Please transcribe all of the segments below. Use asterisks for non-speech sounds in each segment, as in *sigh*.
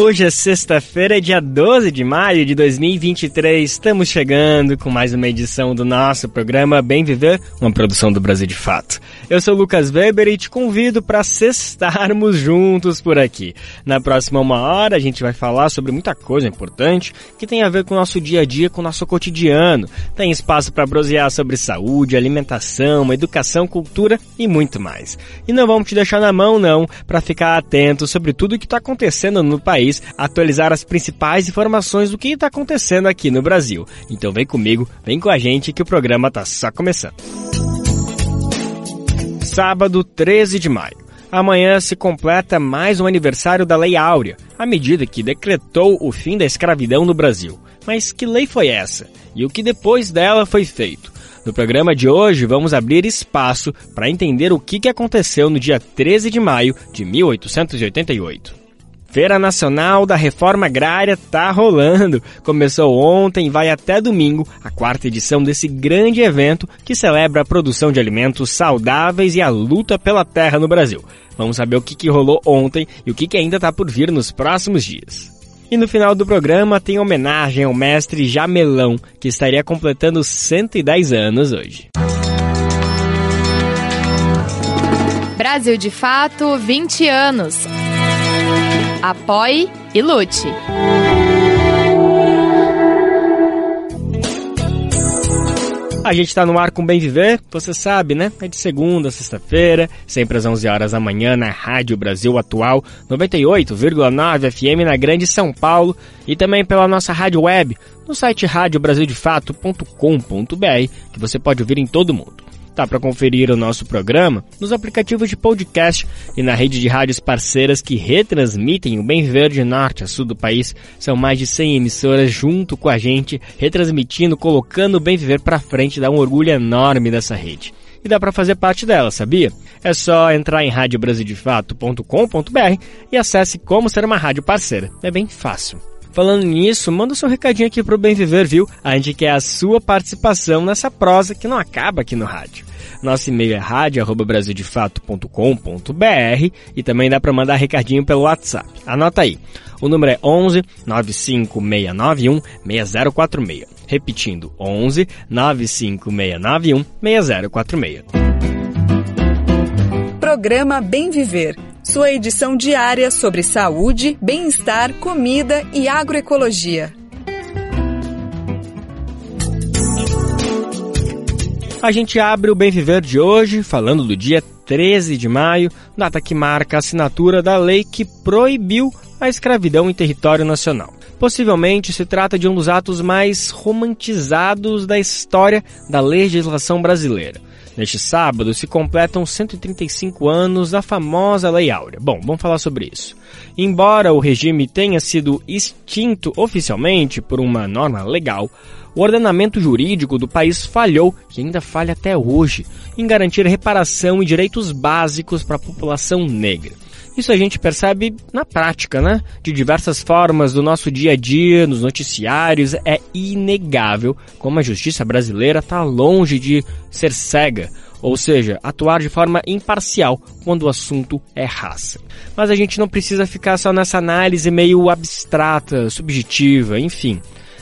Hoje é sexta-feira, dia 12 de maio de 2023. Estamos chegando com mais uma edição do nosso programa Bem Viver, uma produção do Brasil de Fato. Eu sou Lucas Weber e te convido para sextarmos juntos por aqui. Na próxima uma hora a gente vai falar sobre muita coisa importante que tem a ver com o nosso dia a dia, com o nosso cotidiano. Tem espaço para brosear sobre saúde, alimentação, educação, cultura e muito mais. E não vamos te deixar na mão não, para ficar atento sobre tudo o que está acontecendo no país atualizar as principais informações do que está acontecendo aqui no Brasil. Então vem comigo, vem com a gente que o programa está só começando. Sábado 13 de maio. Amanhã se completa mais um aniversário da Lei Áurea, a medida que decretou o fim da escravidão no Brasil. Mas que lei foi essa? E o que depois dela foi feito? No programa de hoje, vamos abrir espaço para entender o que aconteceu no dia 13 de maio de 1888. Feira Nacional da Reforma Agrária tá rolando. Começou ontem e vai até domingo a quarta edição desse grande evento que celebra a produção de alimentos saudáveis e a luta pela terra no Brasil. Vamos saber o que, que rolou ontem e o que, que ainda está por vir nos próximos dias. E no final do programa tem homenagem ao mestre Jamelão, que estaria completando 110 anos hoje. Brasil de Fato, 20 anos. Apoie e lute. A gente está no ar com Bem Viver, você sabe, né? É de segunda a sexta-feira, sempre às 11 horas da manhã na Rádio Brasil Atual, 98,9 FM na Grande São Paulo e também pela nossa rádio web no site radiobrasildefato.com.br, que você pode ouvir em todo mundo. Tá para conferir o nosso programa nos aplicativos de podcast e na rede de rádios parceiras que retransmitem o Bem Viver de norte a sul do país. São mais de 100 emissoras junto com a gente, retransmitindo, colocando o Bem Viver para frente, dá um orgulho enorme dessa rede e dá para fazer parte dela, sabia? É só entrar em radiobrasildefato.com.br e acesse como ser uma rádio parceira. É bem fácil. Falando nisso, manda seu recadinho aqui pro Bem Viver, viu? A gente quer a sua participação nessa prosa que não acaba aqui no rádio. Nosso e-mail é rádio@brasildefato.com.br e também dá para mandar recadinho pelo WhatsApp. Anota aí. O número é 11 95691 6046. Repetindo, 11 95691 6046. Programa Bem Viver sua edição diária sobre saúde, bem-estar, comida e agroecologia. A gente abre o Bem Viver de hoje falando do dia 13 de maio, data que marca a assinatura da lei que proibiu a escravidão em território nacional. Possivelmente se trata de um dos atos mais romantizados da história da legislação brasileira. Neste sábado se completam 135 anos da famosa Lei Áurea. Bom, vamos falar sobre isso. Embora o regime tenha sido extinto oficialmente por uma norma legal, o ordenamento jurídico do país falhou, e ainda falha até hoje, em garantir reparação e direitos básicos para a população negra. Isso a gente percebe na prática, né? De diversas formas do nosso dia a dia, nos noticiários, é inegável como a justiça brasileira está longe de ser cega, ou seja, atuar de forma imparcial quando o assunto é raça. Mas a gente não precisa ficar só nessa análise meio abstrata, subjetiva, enfim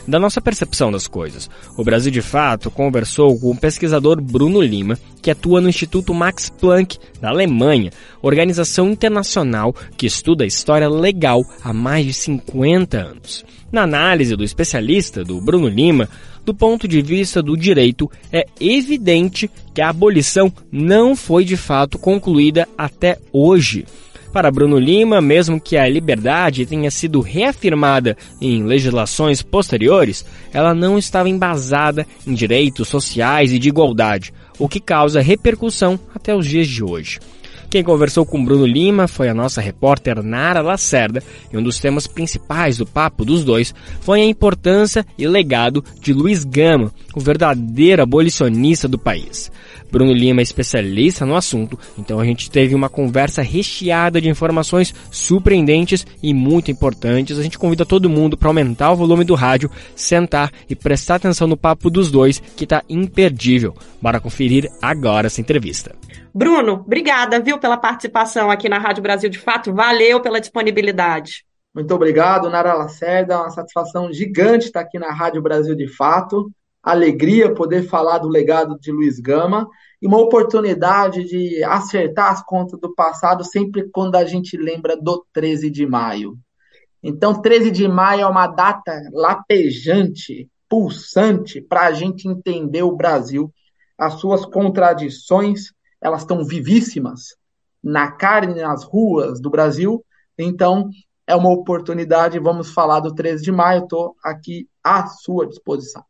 da nossa percepção das coisas. O Brasil de Fato conversou com o pesquisador Bruno Lima, que atua no Instituto Max Planck, da Alemanha, organização internacional que estuda a história legal há mais de 50 anos. Na análise do especialista, do Bruno Lima, do ponto de vista do direito, é evidente que a abolição não foi de fato concluída até hoje. Para Bruno Lima, mesmo que a liberdade tenha sido reafirmada em legislações posteriores, ela não estava embasada em direitos sociais e de igualdade, o que causa repercussão até os dias de hoje. Quem conversou com Bruno Lima foi a nossa repórter Nara Lacerda e um dos temas principais do papo dos dois foi a importância e legado de Luiz Gama, o verdadeiro abolicionista do país. Bruno Lima é especialista no assunto, então a gente teve uma conversa recheada de informações surpreendentes e muito importantes. A gente convida todo mundo para aumentar o volume do rádio, sentar e prestar atenção no papo dos dois, que está imperdível. Bora conferir agora essa entrevista. Bruno, obrigada, viu, pela participação aqui na Rádio Brasil de Fato. Valeu pela disponibilidade. Muito obrigado, Nara Lacerda. É uma satisfação gigante estar aqui na Rádio Brasil de Fato. Alegria poder falar do legado de Luiz Gama e uma oportunidade de acertar as contas do passado sempre quando a gente lembra do 13 de maio. Então, 13 de maio é uma data latejante, pulsante, para a gente entender o Brasil, as suas contradições, elas estão vivíssimas na carne, nas ruas do Brasil. Então, é uma oportunidade. Vamos falar do 13 de maio. Estou aqui à sua disposição.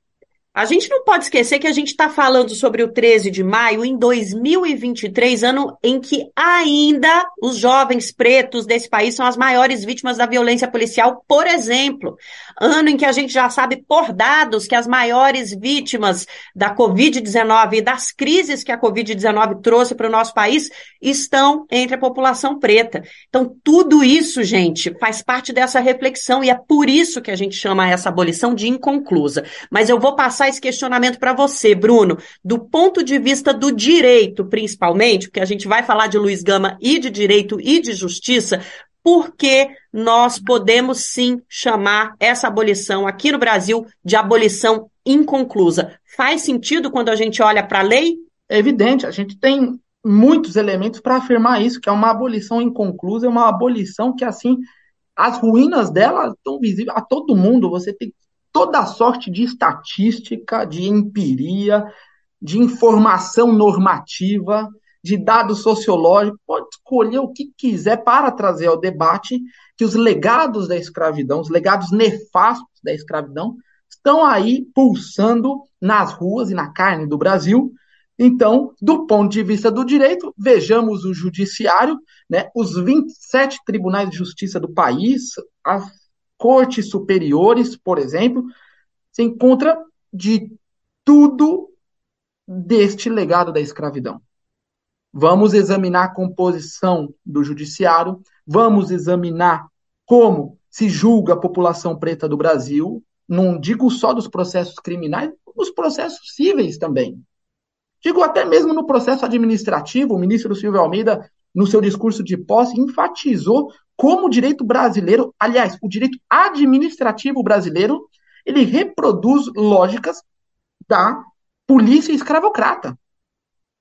A gente não pode esquecer que a gente está falando sobre o 13 de maio em 2023, ano em que ainda os jovens pretos desse país são as maiores vítimas da violência policial, por exemplo. Ano em que a gente já sabe por dados que as maiores vítimas da Covid-19 e das crises que a Covid-19 trouxe para o nosso país estão entre a população preta. Então, tudo isso, gente, faz parte dessa reflexão e é por isso que a gente chama essa abolição de inconclusa. Mas eu vou passar esse questionamento para você, Bruno, do ponto de vista do direito, principalmente, porque a gente vai falar de Luiz Gama e de direito e de justiça, porque nós podemos sim chamar essa abolição aqui no Brasil de abolição inconclusa. Faz sentido quando a gente olha para a lei? É evidente, a gente tem muitos elementos para afirmar isso, que é uma abolição inconclusa, é uma abolição que, assim, as ruínas dela estão visíveis a todo mundo. Você tem toda sorte de estatística, de empiria, de informação normativa, de dados sociológicos, pode escolher o que quiser para trazer ao debate que os legados da escravidão, os legados nefastos da escravidão, estão aí pulsando nas ruas e na carne do Brasil. Então, do ponto de vista do direito, vejamos o judiciário, né, os 27 tribunais de justiça do país, as cortes superiores, por exemplo, se encontra de tudo deste legado da escravidão. Vamos examinar a composição do judiciário, vamos examinar como se julga a população preta do Brasil, não digo só dos processos criminais, nos processos cíveis também. Digo até mesmo no processo administrativo, o ministro Silvio Almeida, no seu discurso de posse, enfatizou como o direito brasileiro, aliás, o direito administrativo brasileiro, ele reproduz lógicas da polícia escravocrata.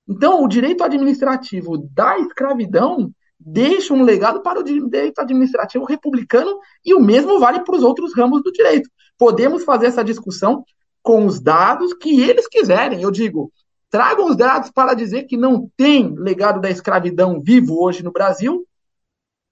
Então, o direito administrativo da escravidão deixa um legado para o direito administrativo republicano e o mesmo vale para os outros ramos do direito. Podemos fazer essa discussão com os dados que eles quiserem. Eu digo, tragam os dados para dizer que não tem legado da escravidão vivo hoje no Brasil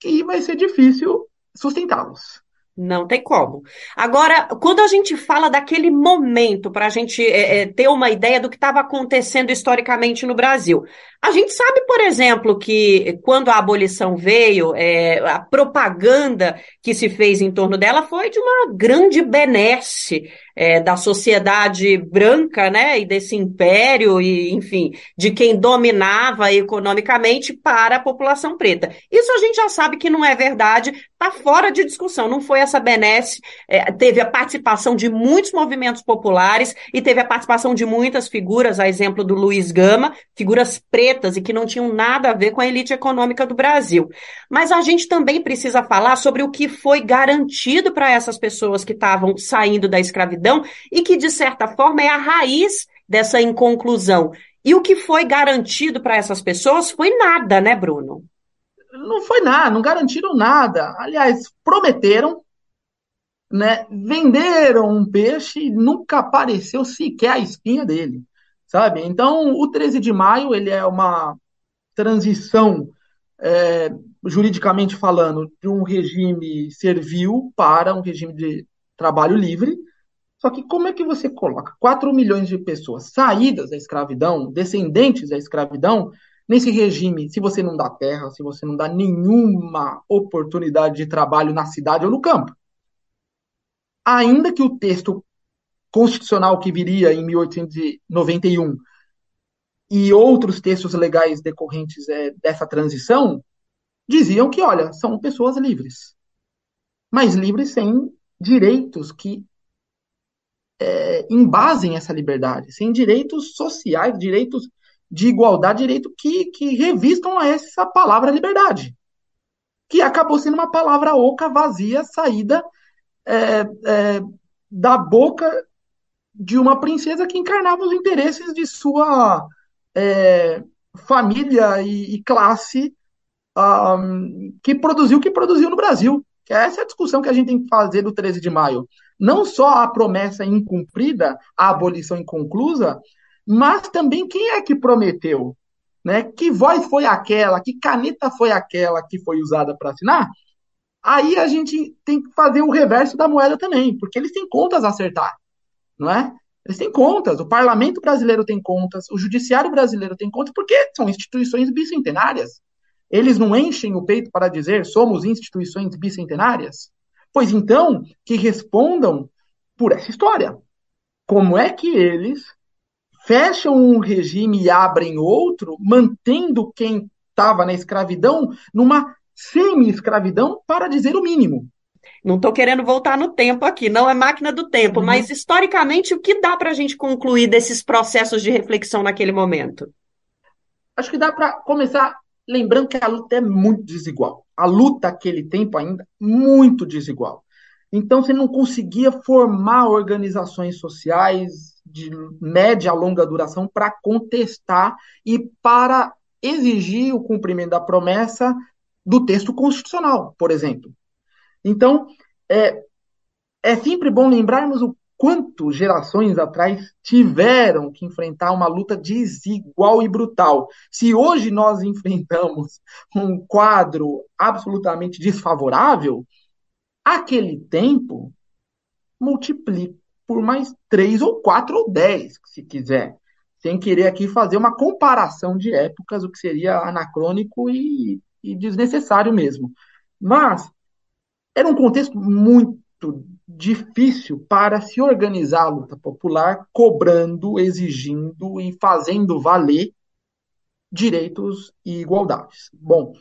que vai ser difícil sustentá-los. Não tem como. Agora, quando a gente fala daquele momento, para a gente é, é, ter uma ideia do que estava acontecendo historicamente no Brasil, a gente sabe, por exemplo, que quando a abolição veio, é, a propaganda que se fez em torno dela foi de uma grande benesse é, da sociedade branca, né, e desse império, e enfim, de quem dominava economicamente para a população preta. Isso a gente já sabe que não é verdade, está fora de discussão. Não foi essa benesse, é, teve a participação de muitos movimentos populares e teve a participação de muitas figuras, a exemplo do Luiz Gama, figuras pretas e que não tinham nada a ver com a elite econômica do Brasil. Mas a gente também precisa falar sobre o que foi garantido para essas pessoas que estavam saindo da escravidão escravidão e que, de certa forma, é a raiz dessa inconclusão. E o que foi garantido para essas pessoas foi nada, né, Bruno? Não foi nada, não garantiram nada. Aliás, prometeram, né? Venderam um peixe e nunca apareceu sequer a espinha dele, sabe? Então, o 13 de maio ele é uma transição é, juridicamente falando de um regime servil para um regime de trabalho livre, só que como é que você coloca 4 milhões de pessoas saídas da escravidão, descendentes da escravidão, nesse regime, se você não dá terra, se você não dá nenhuma oportunidade de trabalho na cidade ou no campo? Ainda que o texto constitucional que viria em 1891 e outros textos legais decorrentes é, dessa transição diziam que, olha, são pessoas livres, mas livres sem direitos que é, embasem essa liberdade, sem direitos sociais, direitos de igualdade, direito que, que revistam a essa palavra liberdade, que acabou sendo uma palavra oca, vazia, saída é, é, da boca de uma princesa que encarnava os interesses de sua é, família e, e classe um, que produziu o que produziu no Brasil. Essa é a discussão que a gente tem que fazer do 13 de maio. Não só a promessa incumprida, a abolição inconclusa, mas também quem é que prometeu? Né? Que voz foi aquela? Que caneta foi aquela que foi usada para assinar? Aí a gente tem que fazer o reverso da moeda também, porque eles têm contas a acertar, não é? Eles têm contas, o parlamento brasileiro tem contas, o judiciário brasileiro tem contas, porque são instituições bicentenárias. Eles não enchem o peito para dizer somos instituições bicentenárias? Pois então, que respondam por essa história. Como é que eles fecham um regime e abrem outro, mantendo quem estava na escravidão numa semi-escravidão, para dizer o mínimo? Não estou querendo voltar no tempo aqui, não é máquina do tempo, uhum. mas historicamente, o que dá para a gente concluir desses processos de reflexão naquele momento? Acho que dá para começar lembrando que a luta é muito desigual. A luta naquele tempo ainda muito desigual. Então você não conseguia formar organizações sociais de média a longa duração para contestar e para exigir o cumprimento da promessa do texto constitucional, por exemplo. Então, é, é sempre bom lembrarmos o quanto gerações atrás tiveram que enfrentar uma luta desigual e brutal. Se hoje nós enfrentamos um quadro absolutamente desfavorável, aquele tempo multiplica por mais três ou quatro ou dez, se quiser. Sem querer aqui fazer uma comparação de épocas, o que seria anacrônico e, e desnecessário mesmo. Mas era um contexto muito difícil para se organizar a luta popular, cobrando, exigindo e fazendo valer direitos e igualdades. Bom,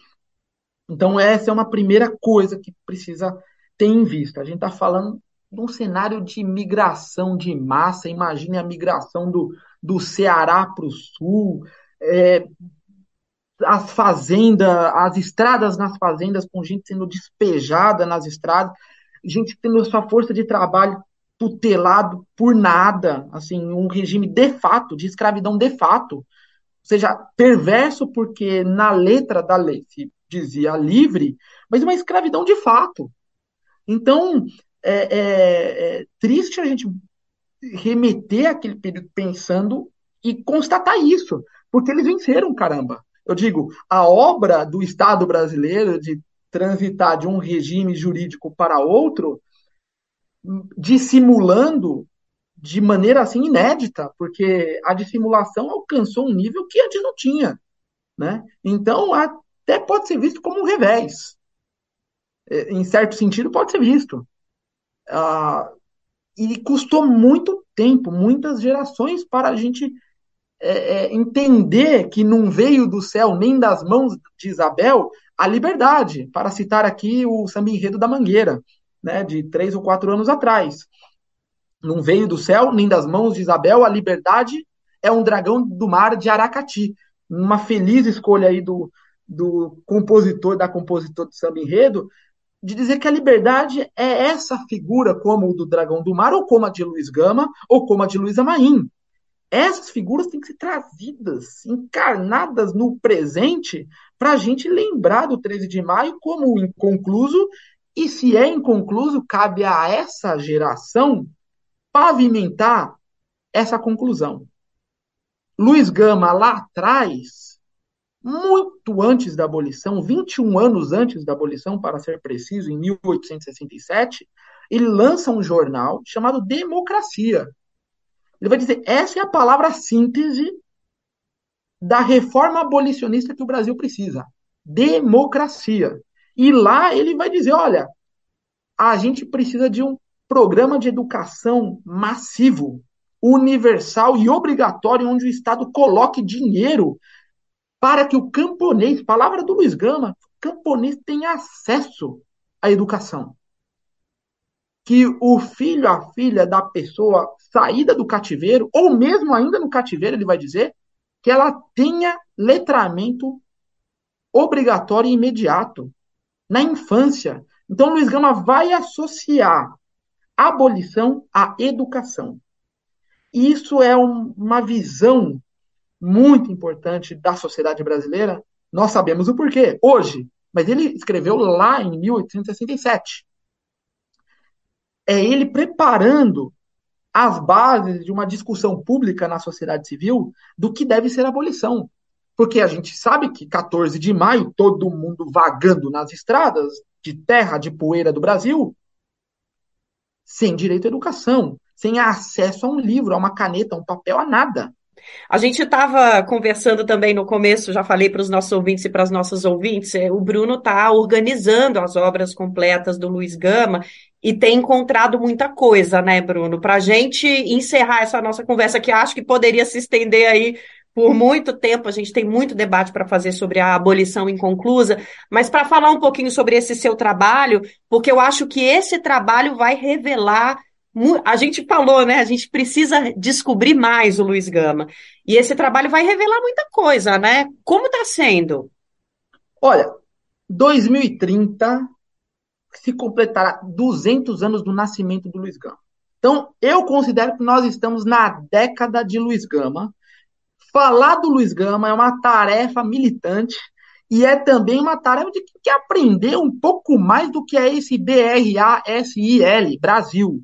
então essa é uma primeira coisa que precisa ter em vista. A gente está falando de um cenário de migração de massa. Imagine a migração do, do Ceará para o sul, é, as fazendas, as estradas nas fazendas, com gente sendo despejada nas estradas, gente tendo sua força de trabalho tutelado por nada, assim, um regime de fato, de escravidão de fato. Ou seja, perverso porque na letra da lei se dizia livre, mas uma escravidão de fato. Então, é, é, é triste a gente remeter aquele período pensando e constatar isso, porque eles venceram, caramba. Eu digo, a obra do Estado brasileiro de transitar de um regime jurídico para outro, dissimulando de maneira assim inédita, porque a dissimulação alcançou um nível que antes não tinha, né? Então até pode ser visto como um revés, é, em certo sentido pode ser visto. Ah, e custou muito tempo, muitas gerações para a gente é, é, entender que não veio do céu nem das mãos de Isabel a liberdade, para citar aqui o samba enredo da Mangueira, né, de três ou quatro anos atrás. Não veio do céu nem das mãos de Isabel, a liberdade é um dragão do mar de Aracati. Uma feliz escolha aí do, do compositor, da compositor do samba enredo, de dizer que a liberdade é essa figura como o do dragão do mar, ou como a de Luiz Gama, ou como a de Luiz Amaim. Essas figuras têm que ser trazidas, encarnadas no presente, para a gente lembrar do 13 de maio como inconcluso, e se é inconcluso, cabe a essa geração pavimentar essa conclusão. Luiz Gama, lá atrás, muito antes da abolição, 21 anos antes da abolição, para ser preciso, em 1867, ele lança um jornal chamado Democracia, ele vai dizer: essa é a palavra síntese da reforma abolicionista que o Brasil precisa: democracia. E lá ele vai dizer: olha, a gente precisa de um programa de educação massivo, universal e obrigatório onde o Estado coloque dinheiro para que o camponês, palavra do Luiz Gama, camponês tenha acesso à educação. Que o filho, a filha da pessoa saída do cativeiro, ou mesmo ainda no cativeiro, ele vai dizer, que ela tenha letramento obrigatório e imediato na infância. Então, Luiz Gama vai associar abolição à educação. E isso é um, uma visão muito importante da sociedade brasileira. Nós sabemos o porquê hoje, mas ele escreveu lá em 1867. É ele preparando as bases de uma discussão pública na sociedade civil do que deve ser a abolição. Porque a gente sabe que 14 de maio, todo mundo vagando nas estradas de terra, de poeira do Brasil, sem direito à educação, sem acesso a um livro, a uma caneta, a um papel, a nada. A gente estava conversando também no começo, já falei para os nossos ouvintes e para as nossas ouvintes, é, o Bruno está organizando as obras completas do Luiz Gama e tem encontrado muita coisa, né, Bruno? Para a gente encerrar essa nossa conversa, que acho que poderia se estender aí por muito tempo, a gente tem muito debate para fazer sobre a abolição inconclusa, mas para falar um pouquinho sobre esse seu trabalho, porque eu acho que esse trabalho vai revelar a gente falou, né? A gente precisa descobrir mais o Luiz Gama. E esse trabalho vai revelar muita coisa, né? Como está sendo? Olha, 2030 se completará 200 anos do nascimento do Luiz Gama. Então, eu considero que nós estamos na década de Luiz Gama. Falar do Luiz Gama é uma tarefa militante e é também uma tarefa de que aprender um pouco mais do que é esse B-R-A-S-I-L, Brasil.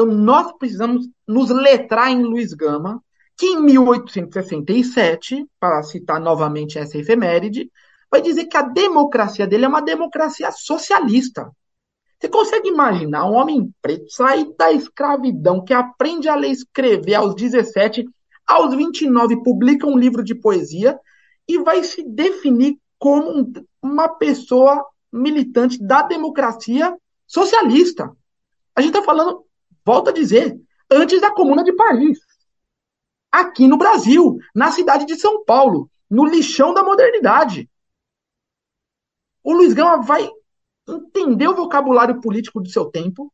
Então, nós precisamos nos letrar em Luiz Gama, que em 1867, para citar novamente essa efeméride, vai dizer que a democracia dele é uma democracia socialista. Você consegue imaginar um homem preto sair da escravidão, que aprende a ler e escrever aos 17, aos 29 publica um livro de poesia e vai se definir como uma pessoa militante da democracia socialista. A gente está falando volto a dizer, antes da Comuna de Paris. Aqui no Brasil, na cidade de São Paulo, no lixão da modernidade. O Luiz Gama vai entender o vocabulário político do seu tempo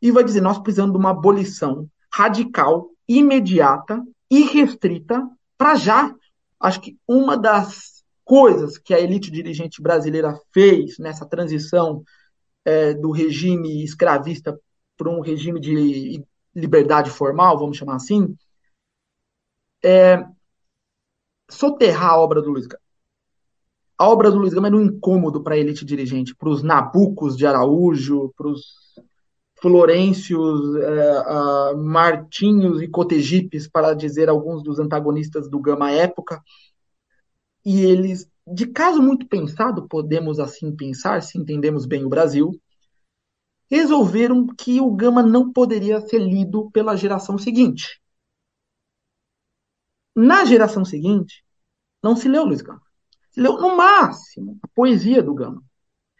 e vai dizer: nós precisamos de uma abolição radical, imediata, irrestrita, para já. Acho que uma das coisas que a elite dirigente brasileira fez nessa transição é, do regime escravista para um regime de liberdade formal, vamos chamar assim, é soterrar a obra do Luiz Gama. A obra do Luiz Gama era um incômodo para a elite dirigente, para os Nabucos de Araújo, para os Florêncios, é, Martinhos e Cotejipes, para dizer alguns dos antagonistas do Gama à época. E eles, de caso muito pensado, podemos assim pensar, se entendemos bem o Brasil, resolveram que o Gama não poderia ser lido pela geração seguinte. Na geração seguinte, não se leu Luiz Gama. Se leu, no máximo, a poesia do Gama.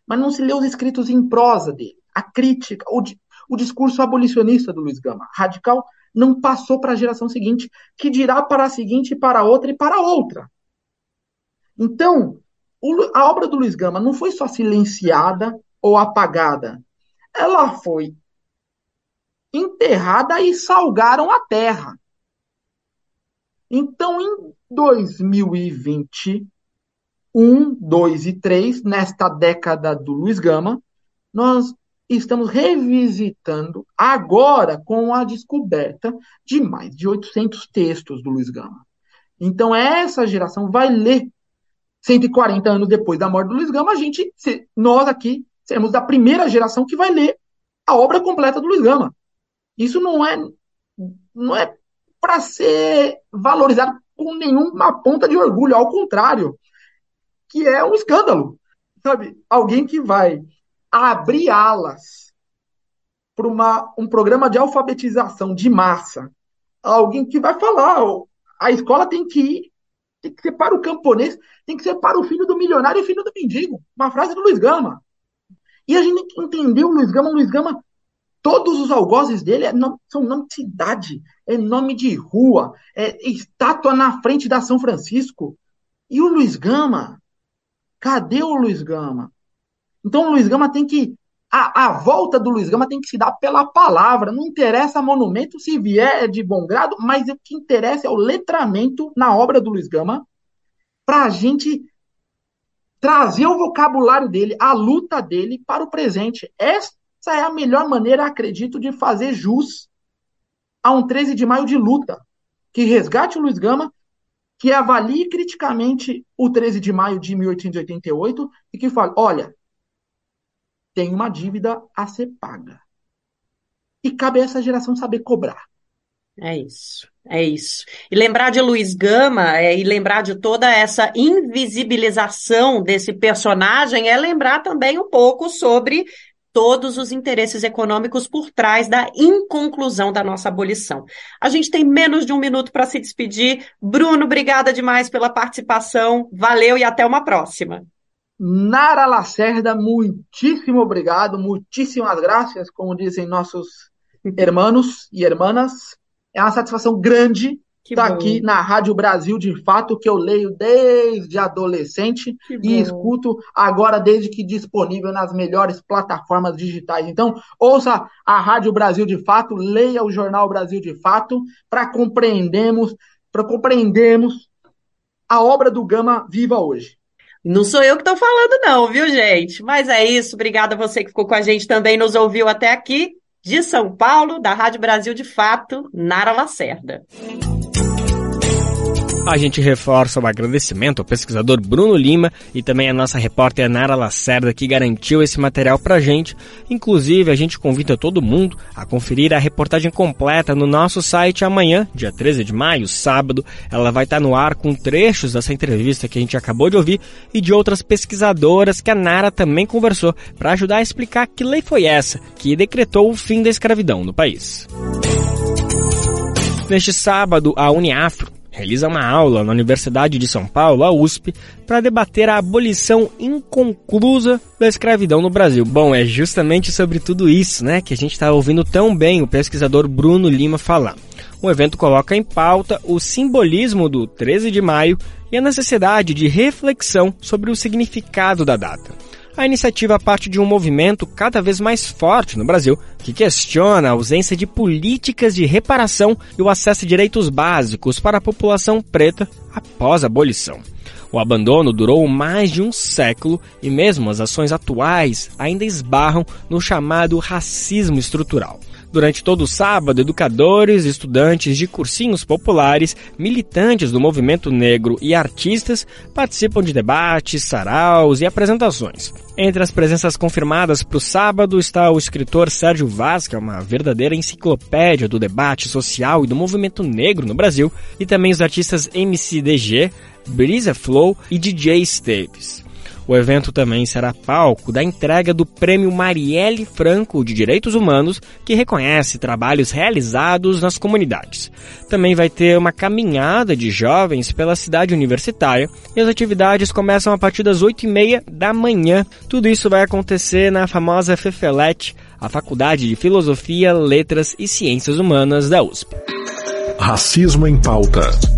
Mas não se leu os escritos em prosa dele. A crítica, o, o discurso abolicionista do Luiz Gama, radical, não passou para a geração seguinte, que dirá para a seguinte, para a outra e para a outra. Então, a obra do Luiz Gama não foi só silenciada ou apagada ela foi enterrada e salgaram a terra. Então, em 2021, 2 e 3, nesta década do Luiz Gama, nós estamos revisitando agora com a descoberta de mais de 800 textos do Luiz Gama. Então, essa geração vai ler 140 anos depois da morte do Luiz Gama, a gente, nós aqui seremos da primeira geração que vai ler a obra completa do Luiz Gama. Isso não é, não é para ser valorizado com nenhuma ponta de orgulho, ao contrário, que é um escândalo. Sabe? Alguém que vai abrir alas para um programa de alfabetização de massa, alguém que vai falar, a escola tem que ir, tem que ser para o camponês, tem que ser para o filho do milionário e filho do mendigo. Uma frase do Luiz Gama. E a gente entendeu o Luiz Gama. O Luiz Gama Todos os algozes dele é nome, são nome de cidade, é nome de rua, é estátua na frente da São Francisco. E o Luiz Gama? Cadê o Luiz Gama? Então o Luiz Gama tem que. A, a volta do Luiz Gama tem que se dar pela palavra. Não interessa monumento se vier de bom grado, mas o que interessa é o letramento na obra do Luiz Gama para a gente trazer o vocabulário dele, a luta dele para o presente. Essa é a melhor maneira, acredito, de fazer jus a um 13 de maio de luta, que resgate o Luiz Gama, que avalie criticamente o 13 de maio de 1888 e que fale: olha, tem uma dívida a ser paga. E cabe a essa geração saber cobrar. É isso, é isso. E lembrar de Luiz Gama é, e lembrar de toda essa invisibilização desse personagem é lembrar também um pouco sobre todos os interesses econômicos por trás da inconclusão da nossa abolição. A gente tem menos de um minuto para se despedir. Bruno, obrigada demais pela participação. Valeu e até uma próxima. Nara Lacerda, muitíssimo obrigado, muitíssimas graças, como dizem nossos *laughs* irmãos e irmãs. É uma satisfação grande estar aqui na Rádio Brasil de Fato, que eu leio desde adolescente e escuto agora desde que disponível nas melhores plataformas digitais. Então, ouça a Rádio Brasil de Fato, leia o Jornal Brasil de Fato para compreendermos, para compreendermos a obra do Gama viva hoje. Não sou eu que estou falando, não, viu, gente? Mas é isso. Obrigada a você que ficou com a gente também, nos ouviu até aqui de São Paulo, da Rádio Brasil de Fato, Nara Lacerda. A gente reforça o agradecimento ao pesquisador Bruno Lima e também à nossa repórter Nara Lacerda que garantiu esse material pra gente. Inclusive, a gente convida todo mundo a conferir a reportagem completa no nosso site amanhã, dia 13 de maio, sábado. Ela vai estar no ar com trechos dessa entrevista que a gente acabou de ouvir e de outras pesquisadoras que a Nara também conversou para ajudar a explicar que lei foi essa que decretou o fim da escravidão no país. Neste sábado, a Uniafro realiza uma aula na Universidade de São Paulo, a USP, para debater a abolição inconclusa da escravidão no Brasil. Bom, é justamente sobre tudo isso, né, que a gente está ouvindo tão bem o pesquisador Bruno Lima falar. O evento coloca em pauta o simbolismo do 13 de maio e a necessidade de reflexão sobre o significado da data. A iniciativa parte de um movimento cada vez mais forte no Brasil, que questiona a ausência de políticas de reparação e o acesso a direitos básicos para a população preta após a abolição. O abandono durou mais de um século e mesmo as ações atuais ainda esbarram no chamado racismo estrutural. Durante todo o sábado, educadores, estudantes de cursinhos populares, militantes do movimento negro e artistas participam de debates, saraus e apresentações. Entre as presenças confirmadas para o sábado está o escritor Sérgio Vaz, que é uma verdadeira enciclopédia do debate social e do movimento negro no Brasil, e também os artistas MCDG, Brisa Flow e DJ Staves. O evento também será palco da entrega do Prêmio Marielle Franco de Direitos Humanos, que reconhece trabalhos realizados nas comunidades. Também vai ter uma caminhada de jovens pela cidade universitária e as atividades começam a partir das 8h30 da manhã. Tudo isso vai acontecer na famosa FEFELET, a Faculdade de Filosofia, Letras e Ciências Humanas da USP. Racismo em pauta.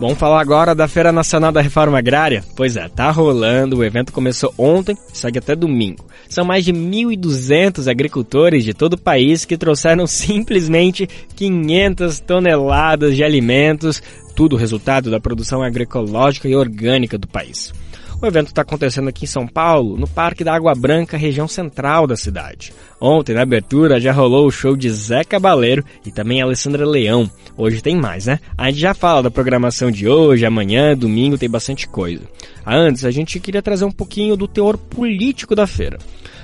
Vamos falar agora da Feira Nacional da Reforma Agrária? Pois é, tá rolando, o evento começou ontem, segue até domingo. São mais de 1.200 agricultores de todo o país que trouxeram *laughs* simplesmente 500 toneladas de alimentos, tudo resultado da produção agroecológica e orgânica do país. O evento está acontecendo aqui em São Paulo, no Parque da Água Branca, região central da cidade. Ontem, na abertura, já rolou o show de Zé Cabaleiro e também Alessandra Leão. Hoje tem mais, né? A gente já fala da programação de hoje, amanhã, domingo, tem bastante coisa. Antes, a gente queria trazer um pouquinho do teor político da feira.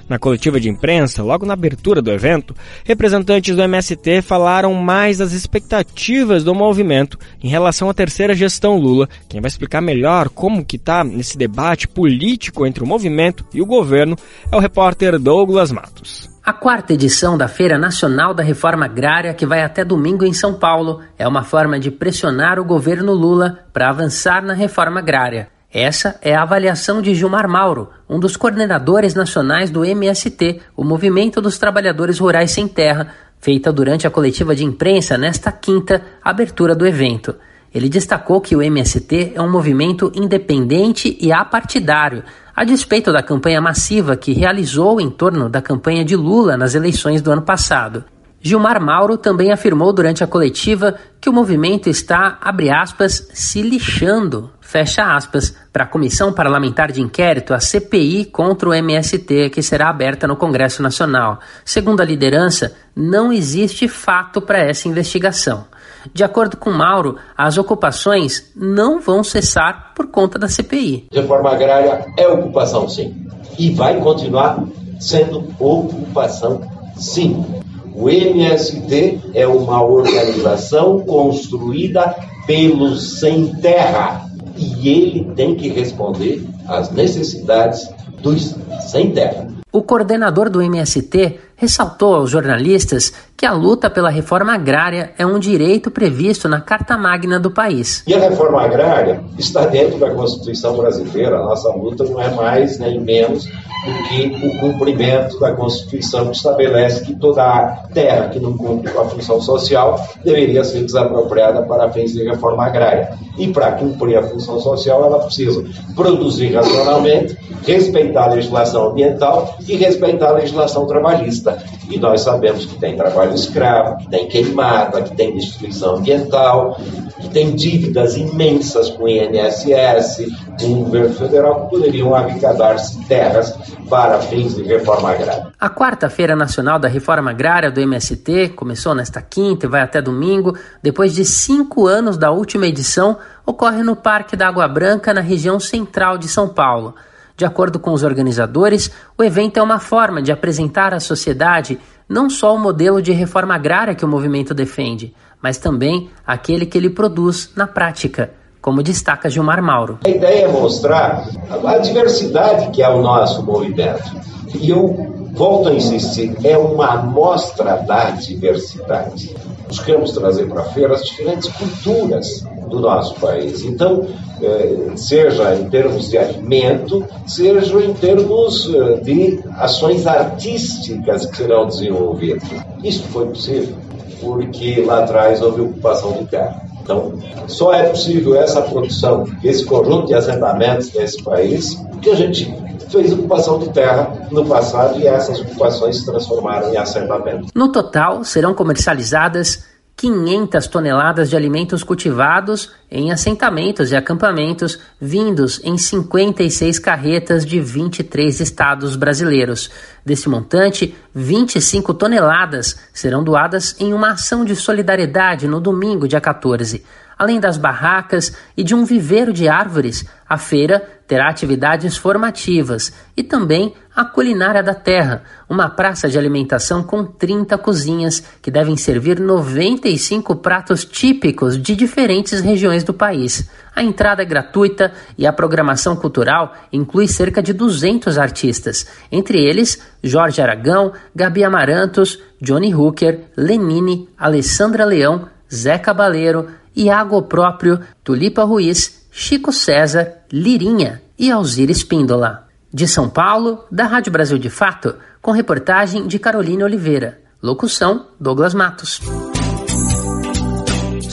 Na coletiva de imprensa, logo na abertura do evento, representantes do MST falaram mais das expectativas do movimento em relação à terceira gestão Lula. Quem vai explicar melhor como que está nesse debate político entre o movimento e o governo é o repórter Douglas Matos. A quarta edição da Feira Nacional da Reforma Agrária, que vai até domingo em São Paulo, é uma forma de pressionar o governo Lula para avançar na reforma agrária. Essa é a avaliação de Gilmar Mauro, um dos coordenadores nacionais do MST, o Movimento dos Trabalhadores Rurais Sem Terra, feita durante a coletiva de imprensa nesta quinta abertura do evento. Ele destacou que o MST é um movimento independente e apartidário, a despeito da campanha massiva que realizou em torno da campanha de Lula nas eleições do ano passado. Gilmar Mauro também afirmou durante a coletiva que o movimento está, abre aspas, se lixando, fecha aspas, para a Comissão Parlamentar de Inquérito, a CPI, contra o MST, que será aberta no Congresso Nacional. Segundo a liderança, não existe fato para essa investigação. De acordo com Mauro, as ocupações não vão cessar por conta da CPI. Reforma agrária é ocupação, sim. E vai continuar sendo ocupação, sim. O MST é uma organização construída pelos sem terra e ele tem que responder às necessidades dos sem terra. O coordenador do MST ressaltou aos jornalistas que a luta pela reforma agrária é um direito previsto na Carta Magna do país. E a reforma agrária está dentro da Constituição brasileira. A nossa luta não é mais nem menos do que o cumprimento da Constituição que estabelece que toda terra que não cumpre com a função social deveria ser desapropriada para fins de reforma agrária. E para cumprir a função social, ela precisa produzir racionalmente, respeitar a legislação ambiental e respeitar a legislação trabalhista. E nós sabemos que tem trabalho escravo, que tem queimada, que tem destruição ambiental, que tem dívidas imensas com o INSS, com o governo federal, que poderiam arrecadar-se terras para fins de reforma agrária. A quarta-feira nacional da reforma agrária do MST começou nesta quinta e vai até domingo. Depois de cinco anos da última edição, ocorre no Parque da Água Branca, na região central de São Paulo. De acordo com os organizadores, o evento é uma forma de apresentar à sociedade não só o modelo de reforma agrária que o movimento defende, mas também aquele que ele produz na prática, como destaca Gilmar Mauro. A ideia é mostrar a diversidade que é o nosso movimento. E eu volto a insistir, é uma amostra da diversidade. Buscamos trazer para a feira as diferentes culturas do nosso país. Então, eh, seja em termos de alimento, seja em termos eh, de ações artísticas que serão desenvolvidas. Isso foi possível porque lá atrás houve ocupação de terra. Então, só é possível essa produção, esse conjunto de assentamentos nesse país, que a gente fez ocupação de terra no passado e essas ocupações se transformaram em assentamentos. No total, serão comercializadas 500 toneladas de alimentos cultivados em assentamentos e acampamentos vindos em 56 carretas de 23 estados brasileiros. Desse montante, 25 toneladas serão doadas em uma ação de solidariedade no domingo, dia 14. Além das barracas e de um viveiro de árvores, a feira terá atividades formativas e também a Culinária da Terra, uma praça de alimentação com 30 cozinhas que devem servir 95 pratos típicos de diferentes regiões do país. A entrada é gratuita e a programação cultural inclui cerca de 200 artistas, entre eles Jorge Aragão, Gabi Amarantos, Johnny Hooker, Lenine, Alessandra Leão, Zé Cabaleiro, Iago Próprio, Tulipa Ruiz, Chico César, Lirinha e Alzira Espíndola. De São Paulo, da Rádio Brasil de Fato, com reportagem de Carolina Oliveira. Locução: Douglas Matos.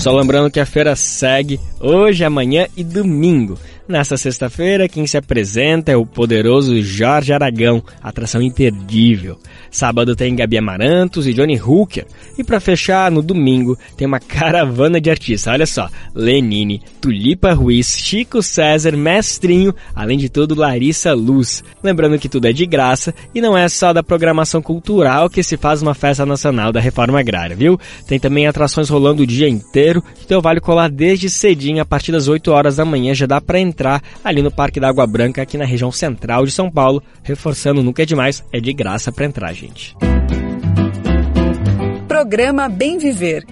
Só lembrando que a feira segue hoje, amanhã e domingo. Nessa sexta-feira, quem se apresenta é o poderoso Jorge Aragão, atração imperdível. Sábado tem Gabi Amarantos e Johnny Hooker. E para fechar, no domingo, tem uma *laughs* caravana de artistas. Olha só, Lenine, Tulipa Ruiz, Chico César, Mestrinho, além de tudo Larissa Luz. Lembrando que tudo é de graça e não é só da programação cultural que se faz uma festa nacional da reforma agrária, viu? Tem também atrações rolando o dia inteiro, então vale colar desde cedinho, a partir das 8 horas da manhã já dá para entrar entrar ali no Parque da Água Branca, aqui na região central de São Paulo. Reforçando, nunca é demais, é de graça para entrar, gente. Programa Bem Viver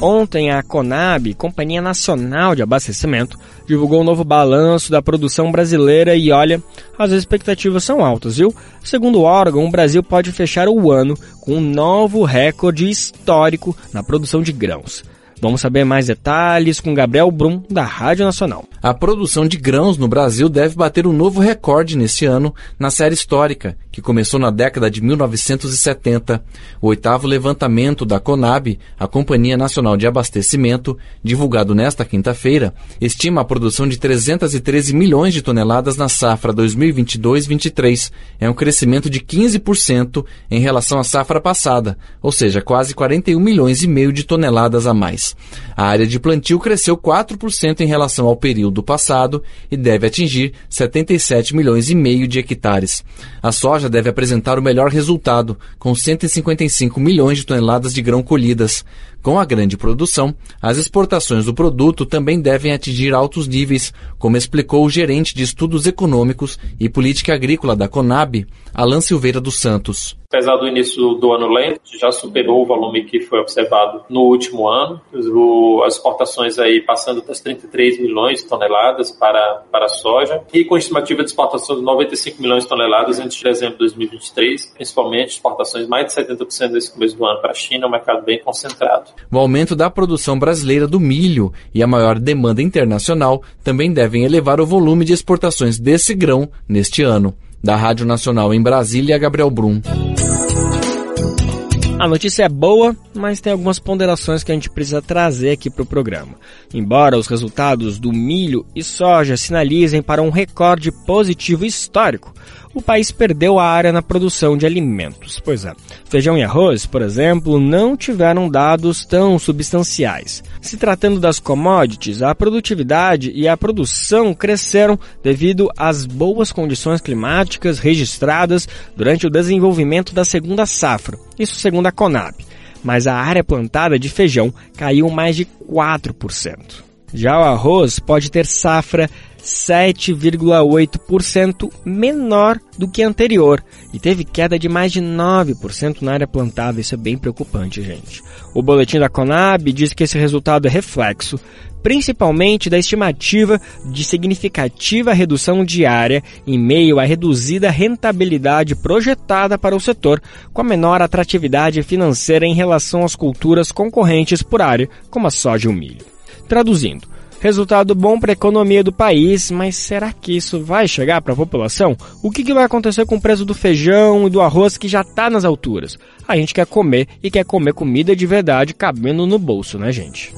Ontem, a Conab, Companhia Nacional de Abastecimento, divulgou um novo balanço da produção brasileira e olha, as expectativas são altas, viu? Segundo o órgão, o Brasil pode fechar o ano com um novo recorde histórico na produção de grãos. Vamos saber mais detalhes com Gabriel Brum, da Rádio Nacional. A produção de grãos no Brasil deve bater um novo recorde neste ano na série histórica, que começou na década de 1970. O oitavo levantamento da Conab, a Companhia Nacional de Abastecimento, divulgado nesta quinta-feira, estima a produção de 313 milhões de toneladas na safra 2022-23. É um crescimento de 15% em relação à safra passada, ou seja, quase 41 milhões e meio de toneladas a mais. A área de plantio cresceu 4% em relação ao período passado e deve atingir 77 milhões e meio de hectares. A soja deve apresentar o melhor resultado, com 155 milhões de toneladas de grão colhidas. Com a grande produção, as exportações do produto também devem atingir altos níveis, como explicou o gerente de estudos econômicos e política agrícola da Conab, Alan Silveira dos Santos. Apesar do início do ano lento, já superou o volume que foi observado no último ano. as exportações aí passando das 33 milhões de toneladas para, para a soja e com estimativa de exportação de 95 milhões de toneladas entre dezembro de 2023, principalmente exportações mais de 70% desse começo do ano para a China, um mercado bem concentrado. O aumento da produção brasileira do milho e a maior demanda internacional também devem elevar o volume de exportações desse grão neste ano. Da Rádio Nacional em Brasília, Gabriel Brum. A notícia é boa, mas tem algumas ponderações que a gente precisa trazer aqui para o programa. Embora os resultados do milho e soja sinalizem para um recorde positivo histórico, o país perdeu a área na produção de alimentos. Pois é, feijão e arroz, por exemplo, não tiveram dados tão substanciais. Se tratando das commodities, a produtividade e a produção cresceram devido às boas condições climáticas registradas durante o desenvolvimento da segunda safra, isso segundo a Conab. Mas a área plantada de feijão caiu mais de 4%. Já o arroz pode ter safra 7,8% menor do que anterior e teve queda de mais de 9% na área plantada. Isso é bem preocupante, gente. O boletim da Conab diz que esse resultado é reflexo principalmente da estimativa de significativa redução diária em meio à reduzida rentabilidade projetada para o setor, com a menor atratividade financeira em relação às culturas concorrentes por área, como a soja e o milho. Traduzindo, Resultado bom para a economia do país, mas será que isso vai chegar para a população? O que, que, vai acontecer com o preço do feijão e do arroz que já está nas alturas? A gente quer comer e quer comer comida de verdade cabendo no bolso, né, gente?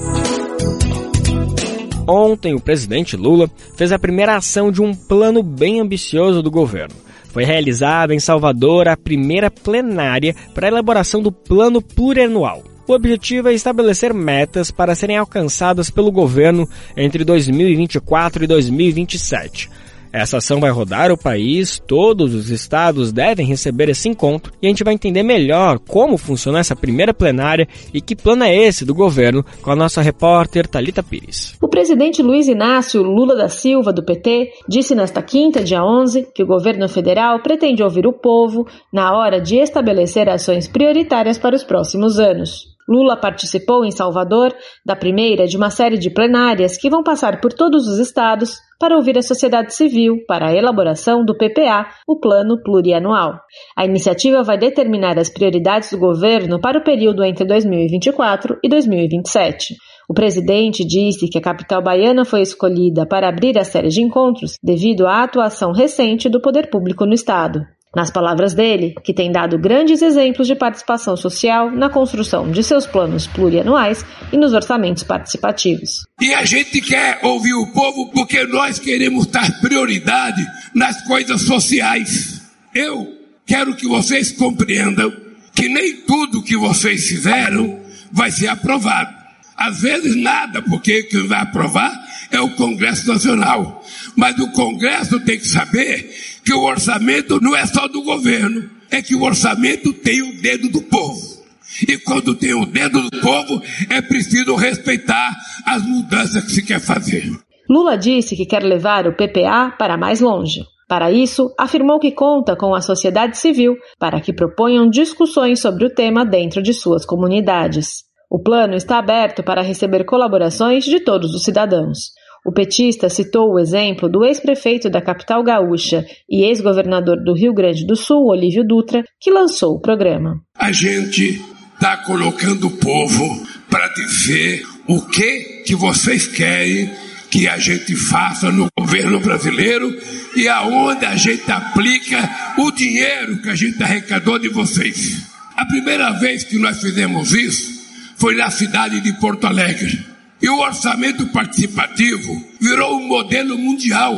Ontem, o presidente Lula fez a primeira ação de um plano bem ambicioso do governo. Foi realizada em Salvador a primeira plenária para a elaboração do Plano Plurianual. O objetivo é estabelecer metas para serem alcançadas pelo governo entre 2024 e 2027. Essa ação vai rodar o país, todos os estados devem receber esse encontro e a gente vai entender melhor como funciona essa primeira plenária e que plano é esse do governo com a nossa repórter Talita Pires. O presidente Luiz Inácio Lula da Silva, do PT, disse nesta quinta, dia 11, que o governo federal pretende ouvir o povo na hora de estabelecer ações prioritárias para os próximos anos. Lula participou em Salvador da primeira de uma série de plenárias que vão passar por todos os estados para ouvir a sociedade civil para a elaboração do PPA, o Plano Plurianual. A iniciativa vai determinar as prioridades do governo para o período entre 2024 e 2027. O presidente disse que a capital baiana foi escolhida para abrir a série de encontros devido à atuação recente do poder público no estado. Nas palavras dele, que tem dado grandes exemplos de participação social na construção de seus planos plurianuais e nos orçamentos participativos. E a gente quer ouvir o povo porque nós queremos dar prioridade nas coisas sociais. Eu quero que vocês compreendam que nem tudo que vocês fizeram vai ser aprovado. Às vezes nada, porque quem vai aprovar é o Congresso Nacional. Mas o Congresso tem que saber que o orçamento não é só do governo, é que o orçamento tem o dedo do povo. E quando tem o dedo do povo, é preciso respeitar as mudanças que se quer fazer. Lula disse que quer levar o PPA para mais longe. Para isso, afirmou que conta com a sociedade civil para que proponham discussões sobre o tema dentro de suas comunidades. O plano está aberto para receber colaborações de todos os cidadãos. O petista citou o exemplo do ex-prefeito da capital gaúcha e ex-governador do Rio Grande do Sul, Olívio Dutra, que lançou o programa. A gente está colocando o povo para dizer o que que vocês querem que a gente faça no governo brasileiro e aonde a gente aplica o dinheiro que a gente arrecadou de vocês. A primeira vez que nós fizemos isso foi na cidade de Porto Alegre. E o orçamento participativo virou um modelo mundial.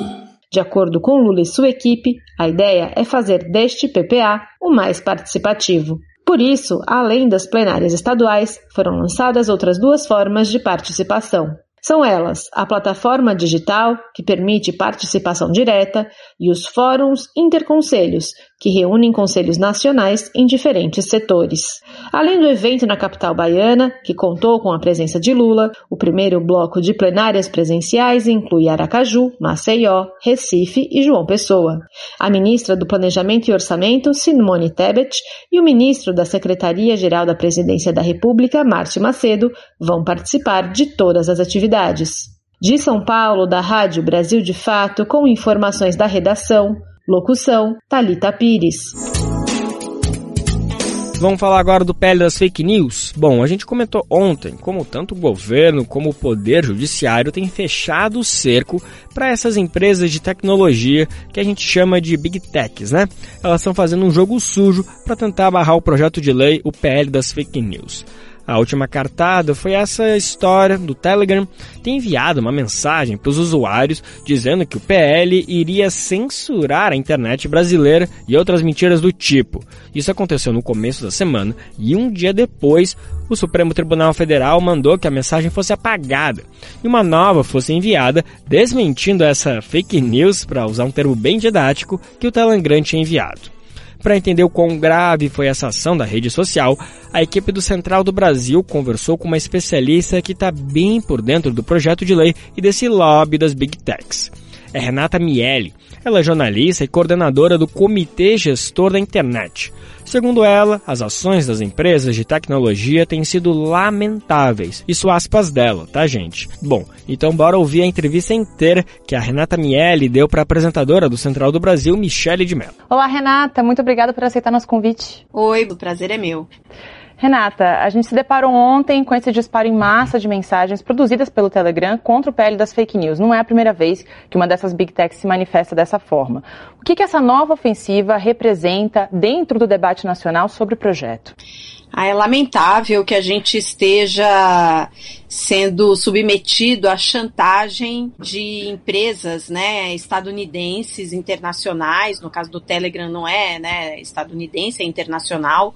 De acordo com Lula e sua equipe, a ideia é fazer deste PPA o mais participativo. Por isso, além das plenárias estaduais, foram lançadas outras duas formas de participação. São elas a plataforma digital, que permite participação direta, e os fóruns interconselhos, que reúnem conselhos nacionais em diferentes setores. Além do evento na capital baiana, que contou com a presença de Lula, o primeiro bloco de plenárias presenciais inclui Aracaju, Maceió, Recife e João Pessoa. A ministra do Planejamento e Orçamento, Simone Tebet, e o ministro da Secretaria-Geral da Presidência da República, Márcio Macedo, vão participar de todas as atividades. De São Paulo, da Rádio Brasil de Fato, com informações da redação, Locução: Talita Pires. Vamos falar agora do PL das fake news? Bom, a gente comentou ontem como tanto o governo como o poder judiciário têm fechado o cerco para essas empresas de tecnologia que a gente chama de Big Techs, né? Elas estão fazendo um jogo sujo para tentar barrar o projeto de lei, o PL das fake news. A última cartada foi essa história do Telegram ter enviado uma mensagem para os usuários dizendo que o PL iria censurar a internet brasileira e outras mentiras do tipo. Isso aconteceu no começo da semana e um dia depois o Supremo Tribunal Federal mandou que a mensagem fosse apagada e uma nova fosse enviada, desmentindo essa fake news, para usar um termo bem didático, que o Telegram tinha enviado. Para entender o quão grave foi essa ação da rede social, a equipe do Central do Brasil conversou com uma especialista que está bem por dentro do projeto de lei e desse lobby das Big Techs. É Renata Miele. Ela é jornalista e coordenadora do Comitê Gestor da Internet. Segundo ela, as ações das empresas de tecnologia têm sido lamentáveis. Isso aspas dela, tá, gente? Bom, então bora ouvir a entrevista inteira que a Renata Miele deu para a apresentadora do Central do Brasil, Michele de Mello. Olá, Renata. Muito obrigada por aceitar nosso convite. Oi, o prazer é meu. Renata, a gente se deparou ontem com esse disparo em massa de mensagens produzidas pelo Telegram contra o PL das fake news. Não é a primeira vez que uma dessas big techs se manifesta dessa forma. O que, que essa nova ofensiva representa dentro do debate nacional sobre o projeto? Ah, é lamentável que a gente esteja sendo submetido à chantagem de empresas, né, estadunidenses, internacionais. No caso do Telegram não é, né, estadunidense, é internacional,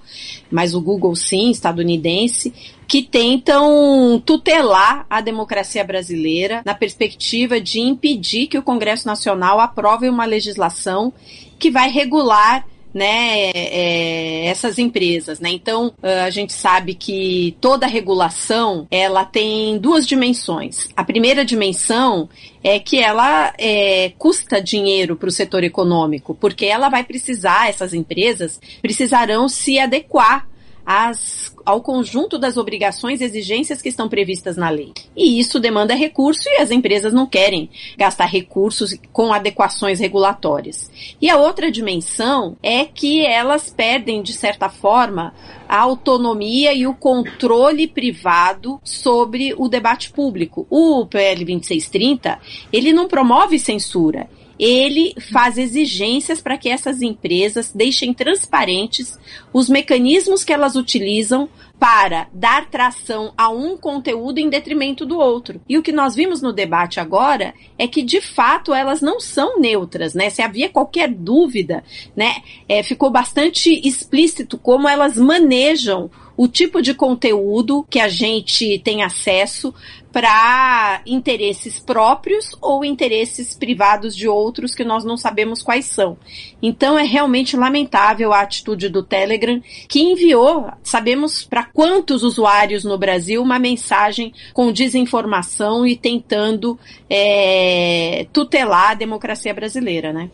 mas o Google sim, estadunidense, que tentam tutelar a democracia brasileira na perspectiva de impedir que o Congresso Nacional aprove uma legislação que vai regular né, é, essas empresas, né? Então a gente sabe que toda regulação ela tem duas dimensões. A primeira dimensão é que ela é, custa dinheiro para o setor econômico, porque ela vai precisar, essas empresas precisarão se adequar às ao conjunto das obrigações e exigências que estão previstas na lei. E isso demanda recurso e as empresas não querem gastar recursos com adequações regulatórias. E a outra dimensão é que elas perdem, de certa forma, a autonomia e o controle privado sobre o debate público. O PL 2630, ele não promove censura ele faz exigências para que essas empresas deixem transparentes os mecanismos que elas utilizam para dar tração a um conteúdo em detrimento do outro. E o que nós vimos no debate agora é que, de fato, elas não são neutras, né? Se havia qualquer dúvida, né, é, ficou bastante explícito como elas manejam o tipo de conteúdo que a gente tem acesso para interesses próprios ou interesses privados de outros que nós não sabemos quais são. Então é realmente lamentável a atitude do Telegram, que enviou, sabemos para quantos usuários no Brasil, uma mensagem com desinformação e tentando é, tutelar a democracia brasileira, né?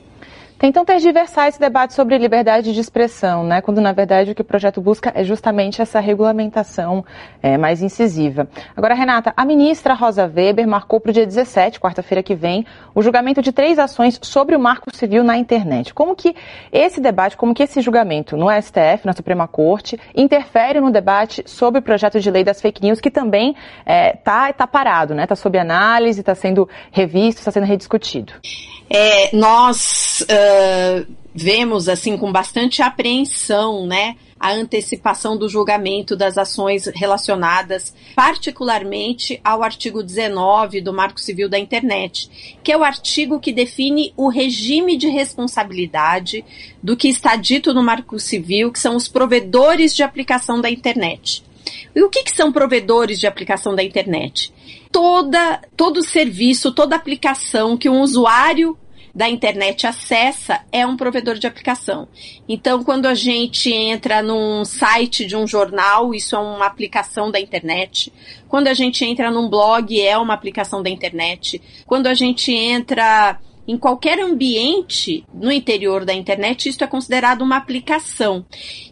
Tentam tergiversar esse debate sobre liberdade de expressão, né? Quando na verdade o que o projeto busca é justamente essa regulamentação é, mais incisiva. Agora, Renata, a ministra Rosa Weber marcou para o dia 17, quarta-feira que vem, o julgamento de três ações sobre o Marco Civil na internet. Como que esse debate, como que esse julgamento no STF, na Suprema Corte, interfere no debate sobre o projeto de lei das fake news, que também está é, tá, tá parado, né? Está sob análise, está sendo revisto, está sendo rediscutido. É, nós uh, vemos assim com bastante apreensão, né? a antecipação do julgamento das ações relacionadas particularmente ao artigo 19 do Marco Civil da Internet, que é o artigo que define o regime de responsabilidade do que está dito no Marco Civil, que são os provedores de aplicação da internet. E o que, que são provedores de aplicação da internet? Toda, todo serviço, toda aplicação que um usuário da internet acessa é um provedor de aplicação. Então, quando a gente entra num site de um jornal, isso é uma aplicação da internet. Quando a gente entra num blog, é uma aplicação da internet. Quando a gente entra em qualquer ambiente no interior da internet, isso é considerado uma aplicação.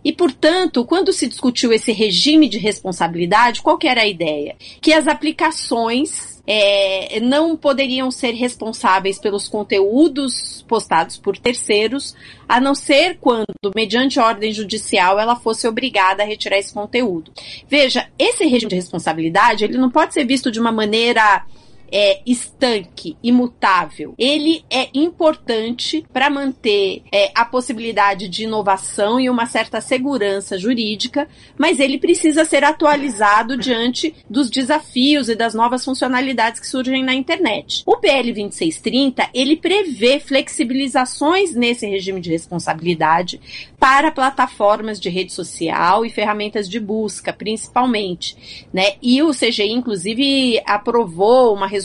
E, portanto, quando se discutiu esse regime de responsabilidade, qual era a ideia? Que as aplicações é, não poderiam ser responsáveis pelos conteúdos postados por terceiros, a não ser quando, mediante ordem judicial, ela fosse obrigada a retirar esse conteúdo. Veja, esse regime de responsabilidade, ele não pode ser visto de uma maneira é estanque, imutável. Ele é importante para manter é, a possibilidade de inovação e uma certa segurança jurídica, mas ele precisa ser atualizado diante dos desafios e das novas funcionalidades que surgem na internet. O PL 2630 ele prevê flexibilizações nesse regime de responsabilidade para plataformas de rede social e ferramentas de busca, principalmente, né? E o CGI inclusive aprovou uma resolução